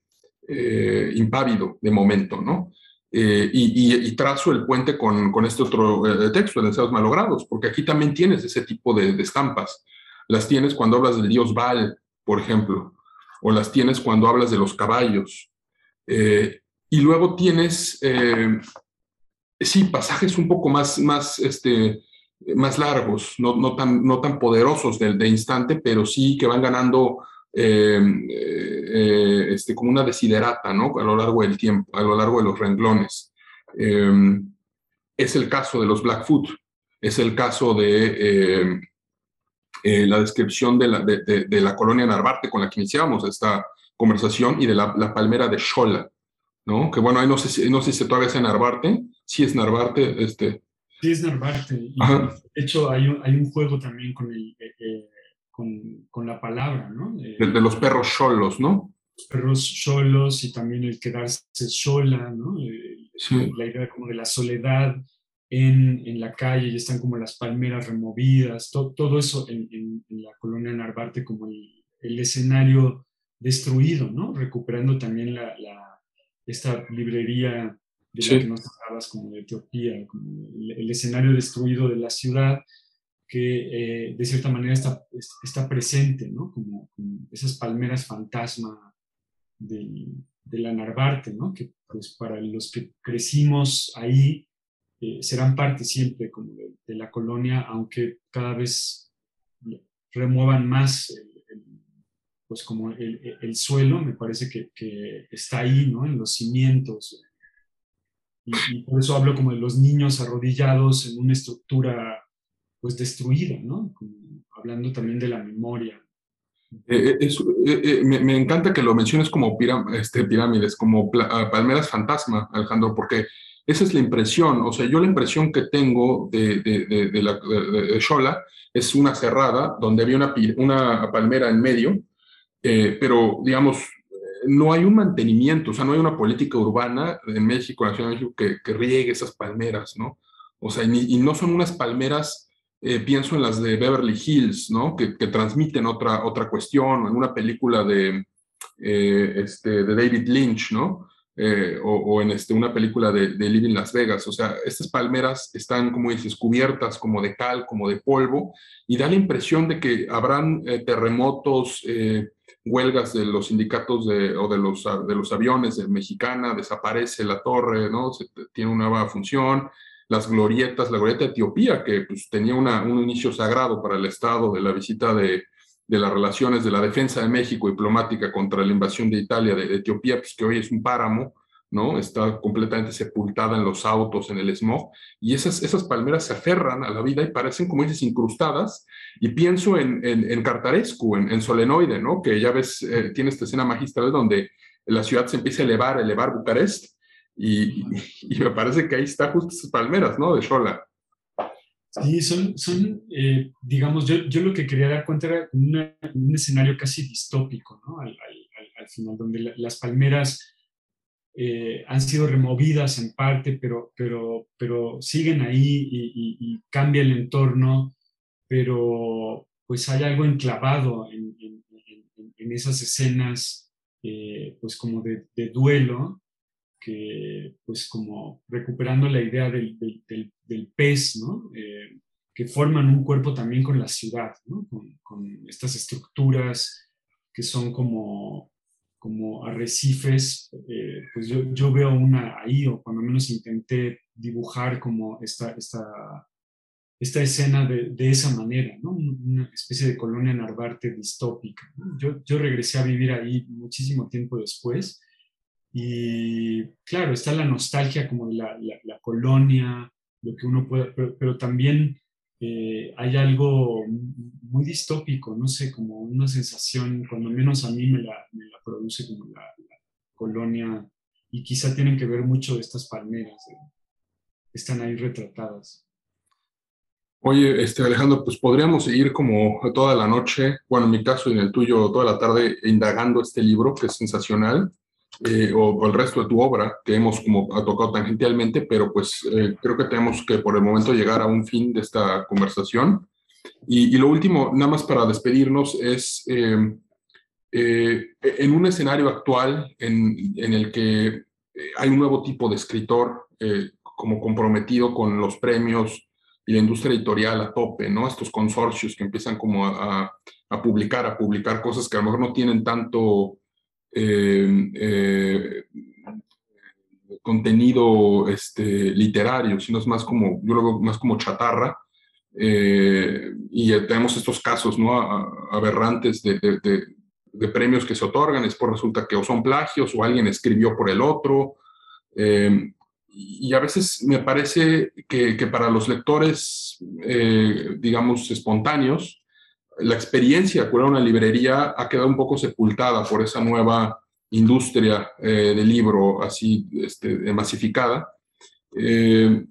eh, impávido de momento, ¿no? y, trazo el puente con, este otro texto, de Deseos Malogrados, porque aquí también tienes ese tipo de estampas. Las tienes cuando hablas del dios Baal, por ejemplo, o las tienes cuando hablas de los caballos. Y luego tienes, eh, sí, pasajes un poco más, más, este, más largos, no, no, tan, no tan poderosos de, de instante, pero sí que van ganando eh, eh, este, como una desiderata, ¿no? A lo largo del tiempo, a lo largo de los renglones. es el caso de los Blackfoot, es el caso de la descripción de la, de, de, la colonia Narvarte con la que iniciamos esta conversación y de la, la palmera de Shola. ¿no? Que bueno, ahí no sé, si, no sé si todavía es en Narvarte, sí es Narvarte, este... Sí es Narvarte, de hecho hay un, hay un juego también con, el, eh, eh, con, con, la palabra, ¿no? de, los perros cholos, ¿no? Los perros cholos y también el quedarse sola, ¿no? Eh, la idea como de la soledad en, en, la calle y están como las palmeras removidas, todo eso en, en, la colonia Narvarte como el, el escenario destruido, ¿no? Recuperando también la, esta librería de la que nos hablabas, como de Etiopía, como el, escenario destruido de la ciudad, que eh, de cierta manera está, está presente, ¿no? Como, esas palmeras fantasma del, de la Narvarte, ¿no? Que pues para los que crecimos ahí eh, serán parte siempre como de, la colonia, aunque cada vez remuevan más pues como el, suelo, me parece que, que, está ahí, ¿no? En los cimientos. Y, por eso hablo como de los niños arrodillados en una estructura pues destruida, ¿no? hablando también de la memoria. Eh, eh, me, me, encanta que lo menciones como este, pirámides, como palmeras fantasma, Alejandro, porque esa es la impresión, o sea, yo la impresión que tengo de, de, de, la, de Xola es una cerrada donde había una, una palmera en medio, eh, pero digamos, no hay un mantenimiento, o sea, no hay una política urbana en México, en la Ciudad de México, que, que riegue esas palmeras, ¿no? O sea, y, no son unas palmeras, eh, pienso en las de Beverly Hills, ¿no? Que, que transmiten otra, otra cuestión, en una película de, eh, este, de David Lynch, ¿no? Eh, o, en este, una película de, de Living Las Vegas. O sea, estas palmeras están, como dices, cubiertas como de cal, como de polvo, y da la impresión de que habrán eh, terremotos, eh, huelgas de los sindicatos de, o de los, de los aviones de Mexicana, desaparece la torre, ¿no? tiene una nueva función. Las glorietas, la glorieta de Etiopía, que pues, tenía un inicio sagrado para el Estado de la visita de, de las relaciones de la defensa de México diplomática contra la invasión de Italia de, Etiopía, pues que hoy es un páramo, ¿no? Está completamente sepultada en los autos, en el smog, y esas, esas palmeras se aferran a la vida y parecen, como dices, incrustadas, y pienso en, en, en Cartarescu, en, Solenoide, ¿no? Que ya ves, eh, tiene esta escena magistral donde la ciudad se empieza a elevar, elevar Bucarest, y, me parece que ahí está justo esas palmeras, ¿no? De Xola. Sí, son, son eh, digamos, yo, yo, lo que quería dar cuenta era un escenario casi distópico, ¿no? Al, al, final, donde las palmeras eh, han sido removidas en parte, pero, pero, pero siguen ahí y, cambia el entorno, pero pues hay algo enclavado en, esas escenas, eh, pues como de duelo, que pues como recuperando la idea del, del, pez, ¿no? Eh, que forman un cuerpo también con la ciudad, ¿no? con, estas estructuras que son como, como arrecifes, eh, pues yo, yo, veo una ahí, o cuando menos intenté dibujar como esta, esta, esta escena de, de esa manera, ¿no? una especie de colonia Narvarte distópica. Yo, yo regresé a vivir ahí muchísimo tiempo después y claro, está la nostalgia como de la, la, colonia, lo que uno puede, pero, también eh, hay algo muy distópico, no sé, como una sensación, cuando menos a mí me la, me la produce como la, colonia, y quizá tienen que ver mucho estas palmeras que están ahí retratadas. Oye, este, Alejandro, pues podríamos seguir como toda la noche, bueno, en mi caso y en el tuyo, toda la tarde, indagando este libro que es sensacional. Eh, o, el resto de tu obra que hemos como tocado tangencialmente, pero pues eh, creo que tenemos que por el momento llegar a un fin de esta conversación. Y, lo último, nada más para despedirnos, es em, eh, en un escenario actual en, en, el que hay un nuevo tipo de escritor como comprometido con los premios y la industria editorial a tope, ¿no? Estos consorcios que empiezan como a, a publicar, a publicar cosas que a lo mejor no tienen tanto eh, eh, contenido este, literario, sino es más como, yo lo veo más como chatarra. Eh, y tenemos estos casos ¿no? aberrantes de, de, premios que se otorgan, es por resulta que o son plagios o alguien escribió por el otro. y a veces me parece que para los lectores, digamos, espontáneos, la experiencia de curar una librería ha quedado un poco sepultada por esa nueva industria eh, del libro así este, masificada. Eh,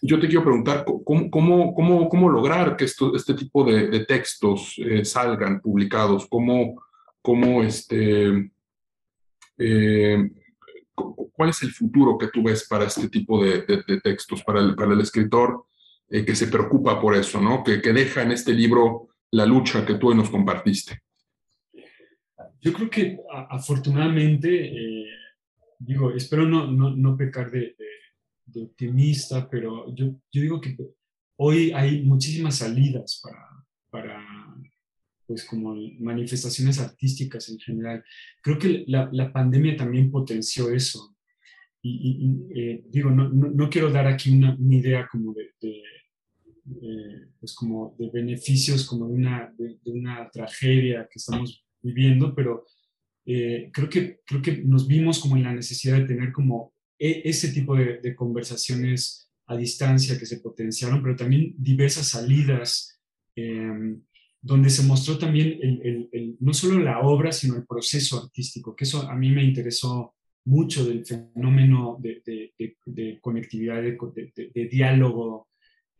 yo te quiero preguntar cómo, cómo, cómo, cómo lograr que esto, este tipo de, textos eh, salgan publicados, cómo, cómo este, cuál es el futuro que tú ves para este tipo de, de textos, para el, para el escritor que se preocupa por eso, ¿no? que, que deja en este libro la lucha que tú nos compartiste? Yo creo que afortunadamente, eh, digo, espero no, no, no pecar de, de, optimista, pero yo, yo digo que hoy hay muchísimas salidas para, para pues como manifestaciones artísticas en general. Creo que la, la pandemia también potenció eso. Y, eh, digo, no, no, quiero dar aquí una, una idea como de, eh, pues como de beneficios, como de una, de, una tragedia que estamos viviendo, pero eh, creo, que, creo que nos vimos como en la necesidad de tener como e, ese tipo de, conversaciones a distancia que se potenciaron, pero también diversas salidas em, donde se mostró también el, no solo la obra, sino el proceso artístico, que eso a mí me interesó mucho del fenómeno de conectividad, de, diálogo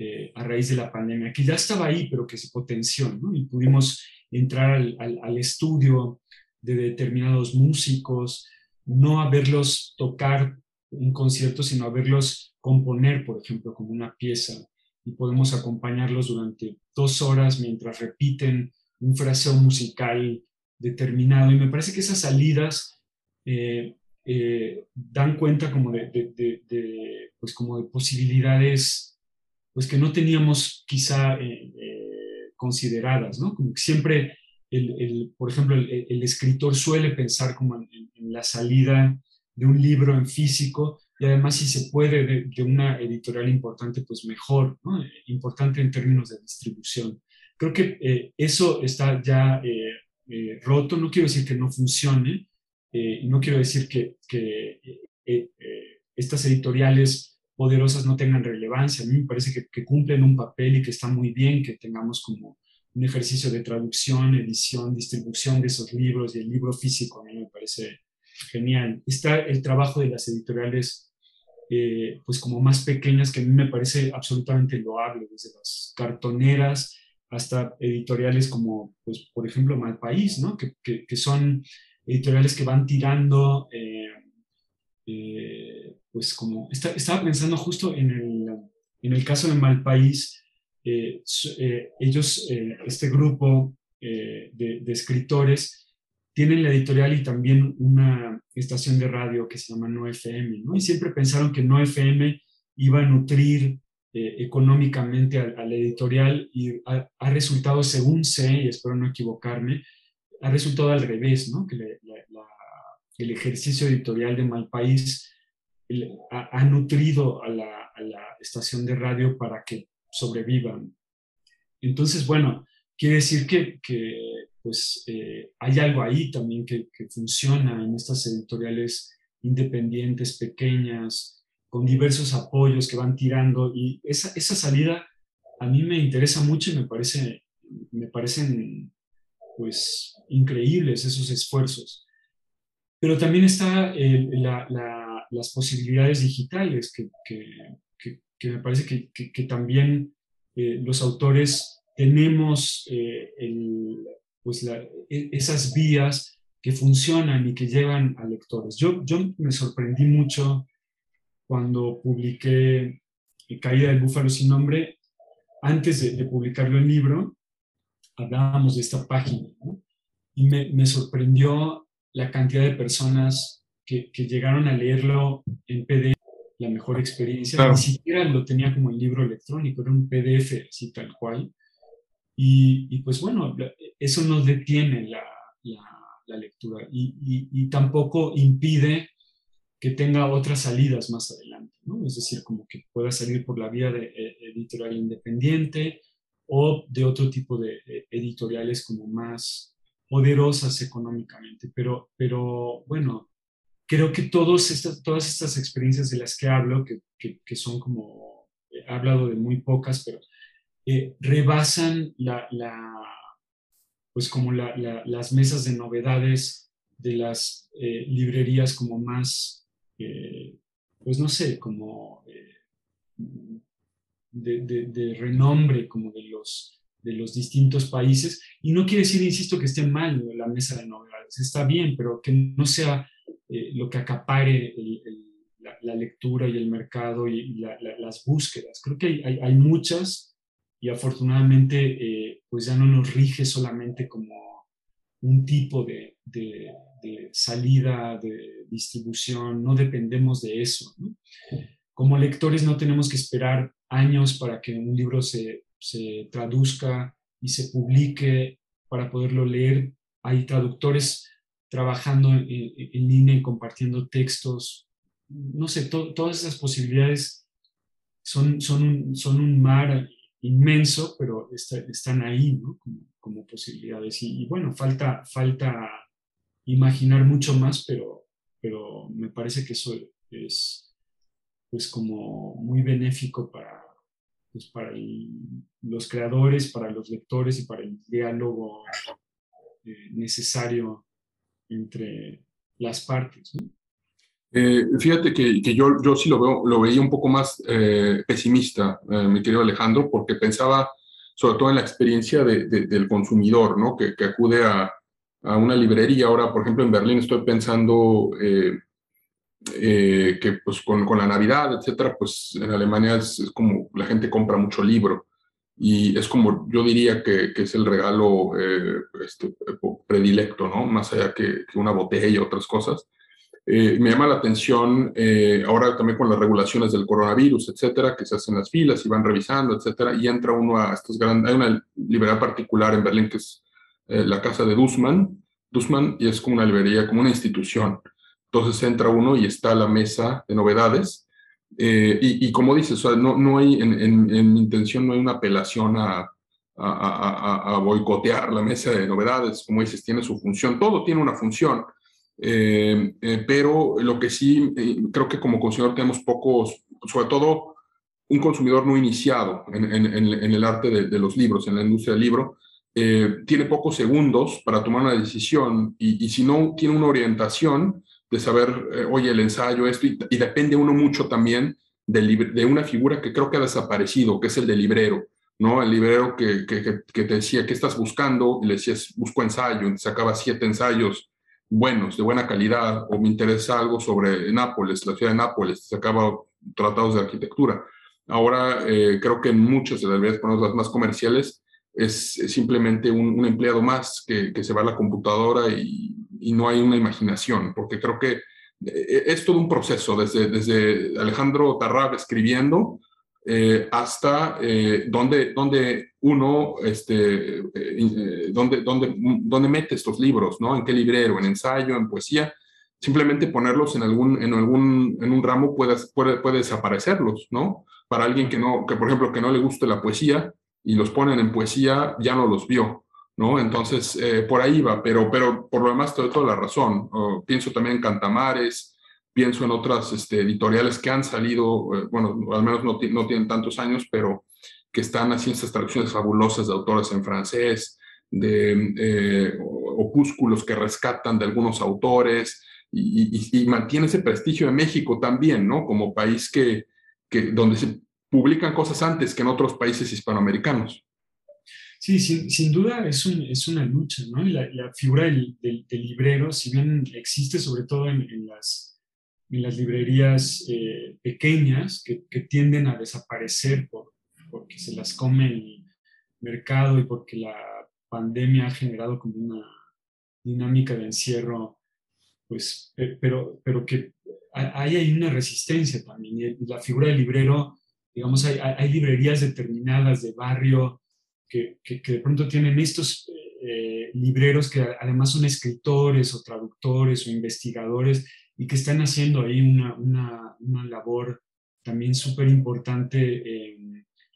eh, a raíz de la pandemia, que ya estaba ahí, pero que se potenció. Y pudimos entrar al, estudio de determinados músicos, no a verlos tocar un concierto, sino a verlos componer, por ejemplo, como una pieza, y podemos acompañarlos durante dos horas mientras repiten un fraseo musical determinado. Y me parece que esas salidas eh, eh, dan cuenta como de, pues como de posibilidades pues que no teníamos quizá eh, consideradas, ¿no? Como que siempre, el, el por ejemplo, el, el, escritor suele pensar como en, en, la salida de un libro en físico y además si se puede de, una editorial importante, pues mejor, ¿no? importante en términos de distribución. Creo que eh, eso está ya eh, eh, roto, no quiero decir que no funcione, no quiero decir que, que estas editoriales poderosas no tengan relevancia, a mí me parece que, que cumplen un papel y que está muy bien que tengamos como un ejercicio de traducción, edición, distribución de esos libros y el libro físico, a mí me parece genial. Está el trabajo de las editoriales eh, pues como más pequeñas que a mí me parece absolutamente loable, desde las cartoneras hasta editoriales como, pues, por ejemplo, Malpaís, ¿no? Que, que, son editoriales que van tirando, eh, eh, pues como, estaba pensando justo en el, en el caso de Malpaís, ellos, este grupo de, de escritores, tienen la editorial y también una estación de radio que se llama No FM, ¿no? Y siempre pensaron que No FM iba a nutrir eh, económicamente a, la editorial y ha, resultado, según sé, y espero no equivocarme, ha resultado al revés, ¿no? Que el ejercicio editorial de Malpaís ha, nutrido a la, a la estación de radio para que sobrevivan. Entonces, bueno, quiere decir que, que pues eh, hay algo ahí también que, funciona en estas editoriales independientes, pequeñas, con diversos apoyos que van tirando y esa, esa salida a mí me interesa mucho y me, parece, me parecen pues increíbles esos esfuerzos. Pero también están eh, las posibilidades digitales que, que, me parece que, también eh, los autores tenemos el, pues e, esas vías que funcionan y que llevan a lectores. Yo, yo me sorprendí mucho cuando publiqué Caída del Búfalo sin nombre. Antes de, publicarlo en libro, hablábamos de esta página y me, sorprendió la cantidad de personas que, llegaron a leerlo en PDF, la mejor experiencia. Ni siquiera lo tenía como el libro electrónico, era un PDF así tal cual. Y, pues bueno, eso no detiene la, la, lectura y, y, tampoco impide que tenga otras salidas más adelante, ¿no? Es decir, como que pueda salir por la vía de eh, editorial independiente o de otro tipo de editoriales como más poderosas económicamente. Pero, pero bueno, creo que todos estas, todas estas experiencias de las que hablo, que, que, son como, he hablado de muy pocas, pero eh, rebasan la, pues como las mesas de novedades de las eh, librerías como más, eh, pues no sé, como de, renombre, como de los, de los distintos países. Y no quiere decir, insisto, que esté mal la mesa de novedades, está bien, pero que no sea lo que acapare la, lectura y el mercado y, las búsquedas. Creo que hay, hay muchas y afortunadamente eh, pues ya no nos rige solamente como un tipo de, de, salida, de distribución, no dependemos de eso. Como lectores no tenemos que esperar años para que un libro se, se traduzca y se publique para poderlo leer. Hay traductores trabajando en, línea y compartiendo textos. No sé, todas esas posibilidades son, son, un, son un mar inmenso, pero están ahí ¿no? como, posibilidades. Y, bueno, falta, falta imaginar mucho más, pero, pero me parece que eso es pues como muy benéfico para, pues para los creadores, para los lectores y para el diálogo eh, necesario entre las partes. Eh, fíjate que, que, yo, yo sí lo, veo, lo veía un poco más eh, pesimista, mi querido Alejandro, porque pensaba sobre todo en la experiencia de, del consumidor, ¿no? que, que acude a, a, una librería. Ahora, por ejemplo, en Berlín estoy pensando eh, que pues con, con, la Navidad, etcétera, pues en Alemania es, como la gente compra mucho libro y es como yo diría que, que es el regalo eh, este, predilecto, ¿no? Más allá que, que una botella y otras cosas. Eh, me llama la atención ahora también con las regulaciones del coronavirus, etcétera, que se hacen las filas y van revisando, etcétera, y entra uno a estos grandes. Hay una librería particular en Berlín que es la casa de Dussmann, Dussmann, y es como una librería, como una institución. Entonces entra uno y está la mesa de novedades. Eh, y, como dices, no, no hay, en, mi intención no hay una apelación a, a, boicotear la mesa de novedades. Como dices, tiene su función, todo tiene una función. Eh, eh, pero lo que sí, creo que como consumidor tenemos pocos, sobre todo un consumidor no iniciado en, el arte de, de, los libros, en la industria del libro, tiene pocos segundos para tomar una decisión y, y si no tiene una orientación, de saber, eh, oye, el ensayo, esto, y, depende uno mucho también de, de, una figura que creo que ha desaparecido, que es el del librero, ¿no? El librero que, que, que te decía, ¿qué estás buscando? Y le decías, busco ensayo, y sacaba siete ensayos buenos, de buena calidad, o me interesa algo sobre Nápoles, la ciudad de Nápoles, sacaba tratados de arquitectura. Ahora eh, creo que en muchas de las librerías, las más comerciales, es, simplemente un, un, empleado más que, que se va a la computadora y, y no hay una imaginación, porque creo que eh, es todo un proceso, desde, desde Alejandro Tarrab escribiendo eh, hasta eh, donde, uno, este, eh, donde, donde, donde mete estos libros, ¿no? En qué librero, en ensayo, en poesía. Simplemente ponerlos en algún, en algún, en un ramo puede, puede, puede desaparecerlos, ¿no? Para alguien que no, que por ejemplo, que no le guste la poesía y los ponen en poesía, ya no los vio. ¿No? Entonces, eh, por ahí va, pero, pero por lo demás te doy toda la razón. pienso también en Cantamares, pienso en otras este, editoriales que han salido, eh, bueno, al menos no, no, tienen tantos años, pero que están haciendo estas traducciones fabulosas de autores en francés, de eh, opúsculos que rescatan de algunos autores y, y, mantiene ese prestigio de México también, ¿no? Como país que, que, donde se publican cosas antes que en otros países hispanoamericanos. Sí, sin, duda es, un, es, una lucha, ¿no? la, la figura del, del, librero, si bien existe sobre todo en, en las, en las librerías eh, pequeñas que, que, tienden a desaparecer por, porque se las come el mercado y porque la pandemia ha generado como una dinámica de encierro, pues, pero, pero que hay, hay una resistencia también. Y la figura del librero, digamos, hay, hay librerías determinadas de barrio, que, de pronto tienen estos eh, libreros que además son escritores o traductores o investigadores y que están haciendo ahí una, una, labor también súper importante, eh,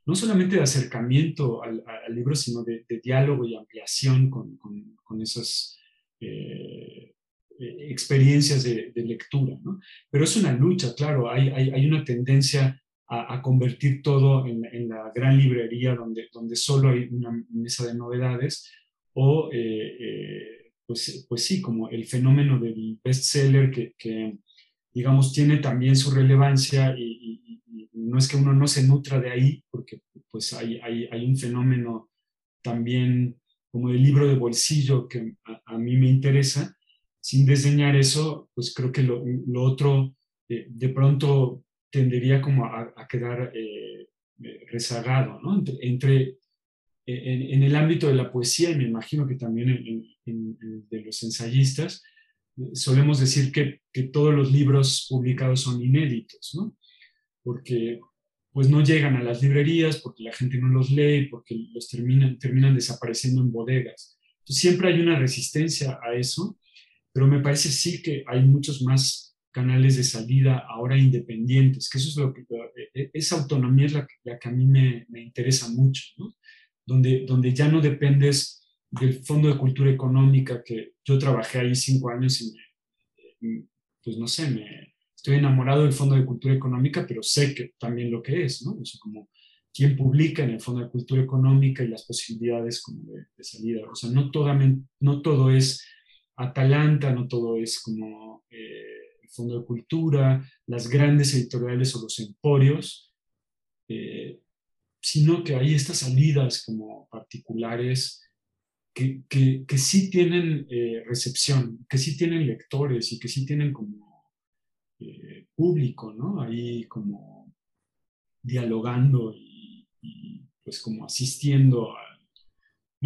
no solamente de acercamiento al, libro, sino de, diálogo y ampliación con, con, esas eh, experiencias de, lectura. ¿no? Pero es una lucha, claro, hay, hay, hay una tendencia a, convertir todo en, la gran librería donde, donde solo hay una mesa de novedades, o eh, eh, pues, pues sí, como el fenómeno del bestseller que, que digamos, tiene también su relevancia y, no es que uno no se nutra de ahí, porque pues hay, hay, hay un fenómeno también como el libro de bolsillo que a, mí me interesa. Sin diseñar eso, pues creo que lo, lo otro eh, de pronto tendería como a, quedar eh, eh, rezagado, ¿no? Entre, en, el ámbito de la poesía, y me imagino que también en, de los ensayistas, solemos decir que, que, todos los libros publicados son inéditos, ¿no? Porque pues no llegan a las librerías, porque la gente no los lee, porque los terminan, terminan desapareciendo en bodegas. Entonces, siempre hay una resistencia a eso, pero me parece sí que hay muchos más canales de salida ahora independientes, que eso es lo que, e, esa autonomía es la, la que a mí me, me interesa mucho, ¿no? donde, donde ya no dependes del Fondo de Cultura Económica, que yo trabajé ahí cinco años y pues no sé, me, estoy enamorado del Fondo de Cultura Económica, pero sé que también lo que es, ¿no? O sea, como quién publica en el Fondo de Cultura Económica y las posibilidades como de, salida. O sea, no, no todo es Atalanta, no todo es como eh, Fondo de Cultura, las grandes editoriales o los emporios. Eh, sino que hay estas salidas como particulares que, que, sí tienen eh, recepción, que sí tienen lectores y que sí tienen como eh, público, ¿no? Ahí como dialogando y, pues como asistiendo a...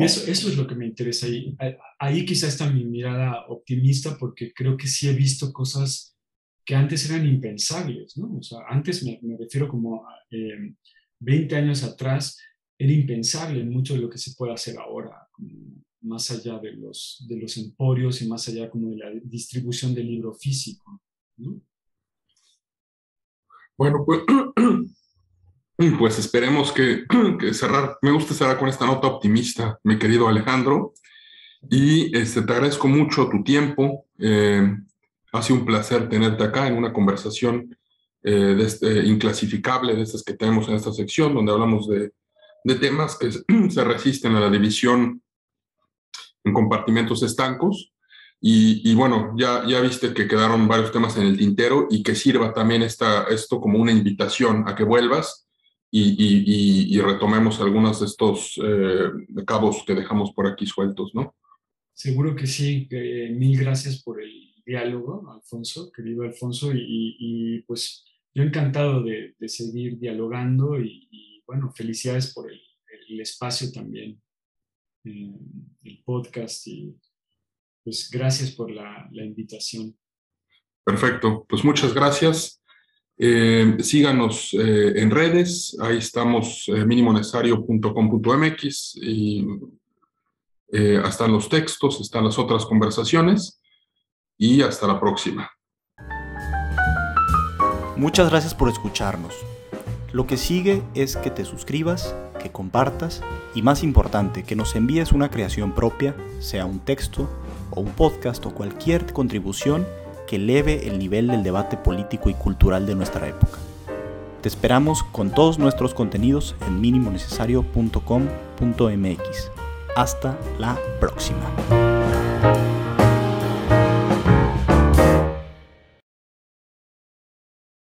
Y eso, eso es lo que me interesa ahí. Quizá está mi mirada optimista porque creo que sí he visto cosas que antes eran impensables, ¿no? O sea, antes me, refiero como... A, eh, 20 años atrás era impensable mucho de lo que se puede hacer ahora, más allá de los, de los emporios y más allá como de la distribución del libro físico. Bueno, pues, pues esperemos que, cerrar, me gusta cerrar con esta nota optimista, mi querido Alejandro, y este, te agradezco mucho tu tiempo. Eh, ha sido un placer tenerte acá en una conversación eh, de este, inclasificable de estas que tenemos en esta sección, donde hablamos de, de temas que se resisten a la división en compartimentos estancos. Y, y, bueno, ya, ya viste que quedaron varios temas en el tintero y que sirva también esta, esto como una invitación a que vuelvas y, y, y retomemos algunos de estos eh, cabos que dejamos por aquí sueltos, ¿no? Seguro que sí. mil gracias por el diálogo, Alfonso, querido Alfonso, y, pues yo encantado de, seguir dialogando y, bueno, felicidades por el, espacio también, eh, el podcast y pues gracias por la, invitación. Perfecto, pues muchas gracias. Eh, síganos eh, en redes, ahí estamos eh, minimonecesario.com.mx y están los textos, están las otras conversaciones y hasta la próxima. Muchas gracias por escucharnos. Lo que sigue es que te suscribas, que compartas y más importante, que nos envíes una creación propia, sea un texto o un podcast o cualquier contribución que eleve el nivel del debate político y cultural de nuestra época. Te esperamos con todos nuestros contenidos en minimonecesario.com.mx. Hasta la próxima.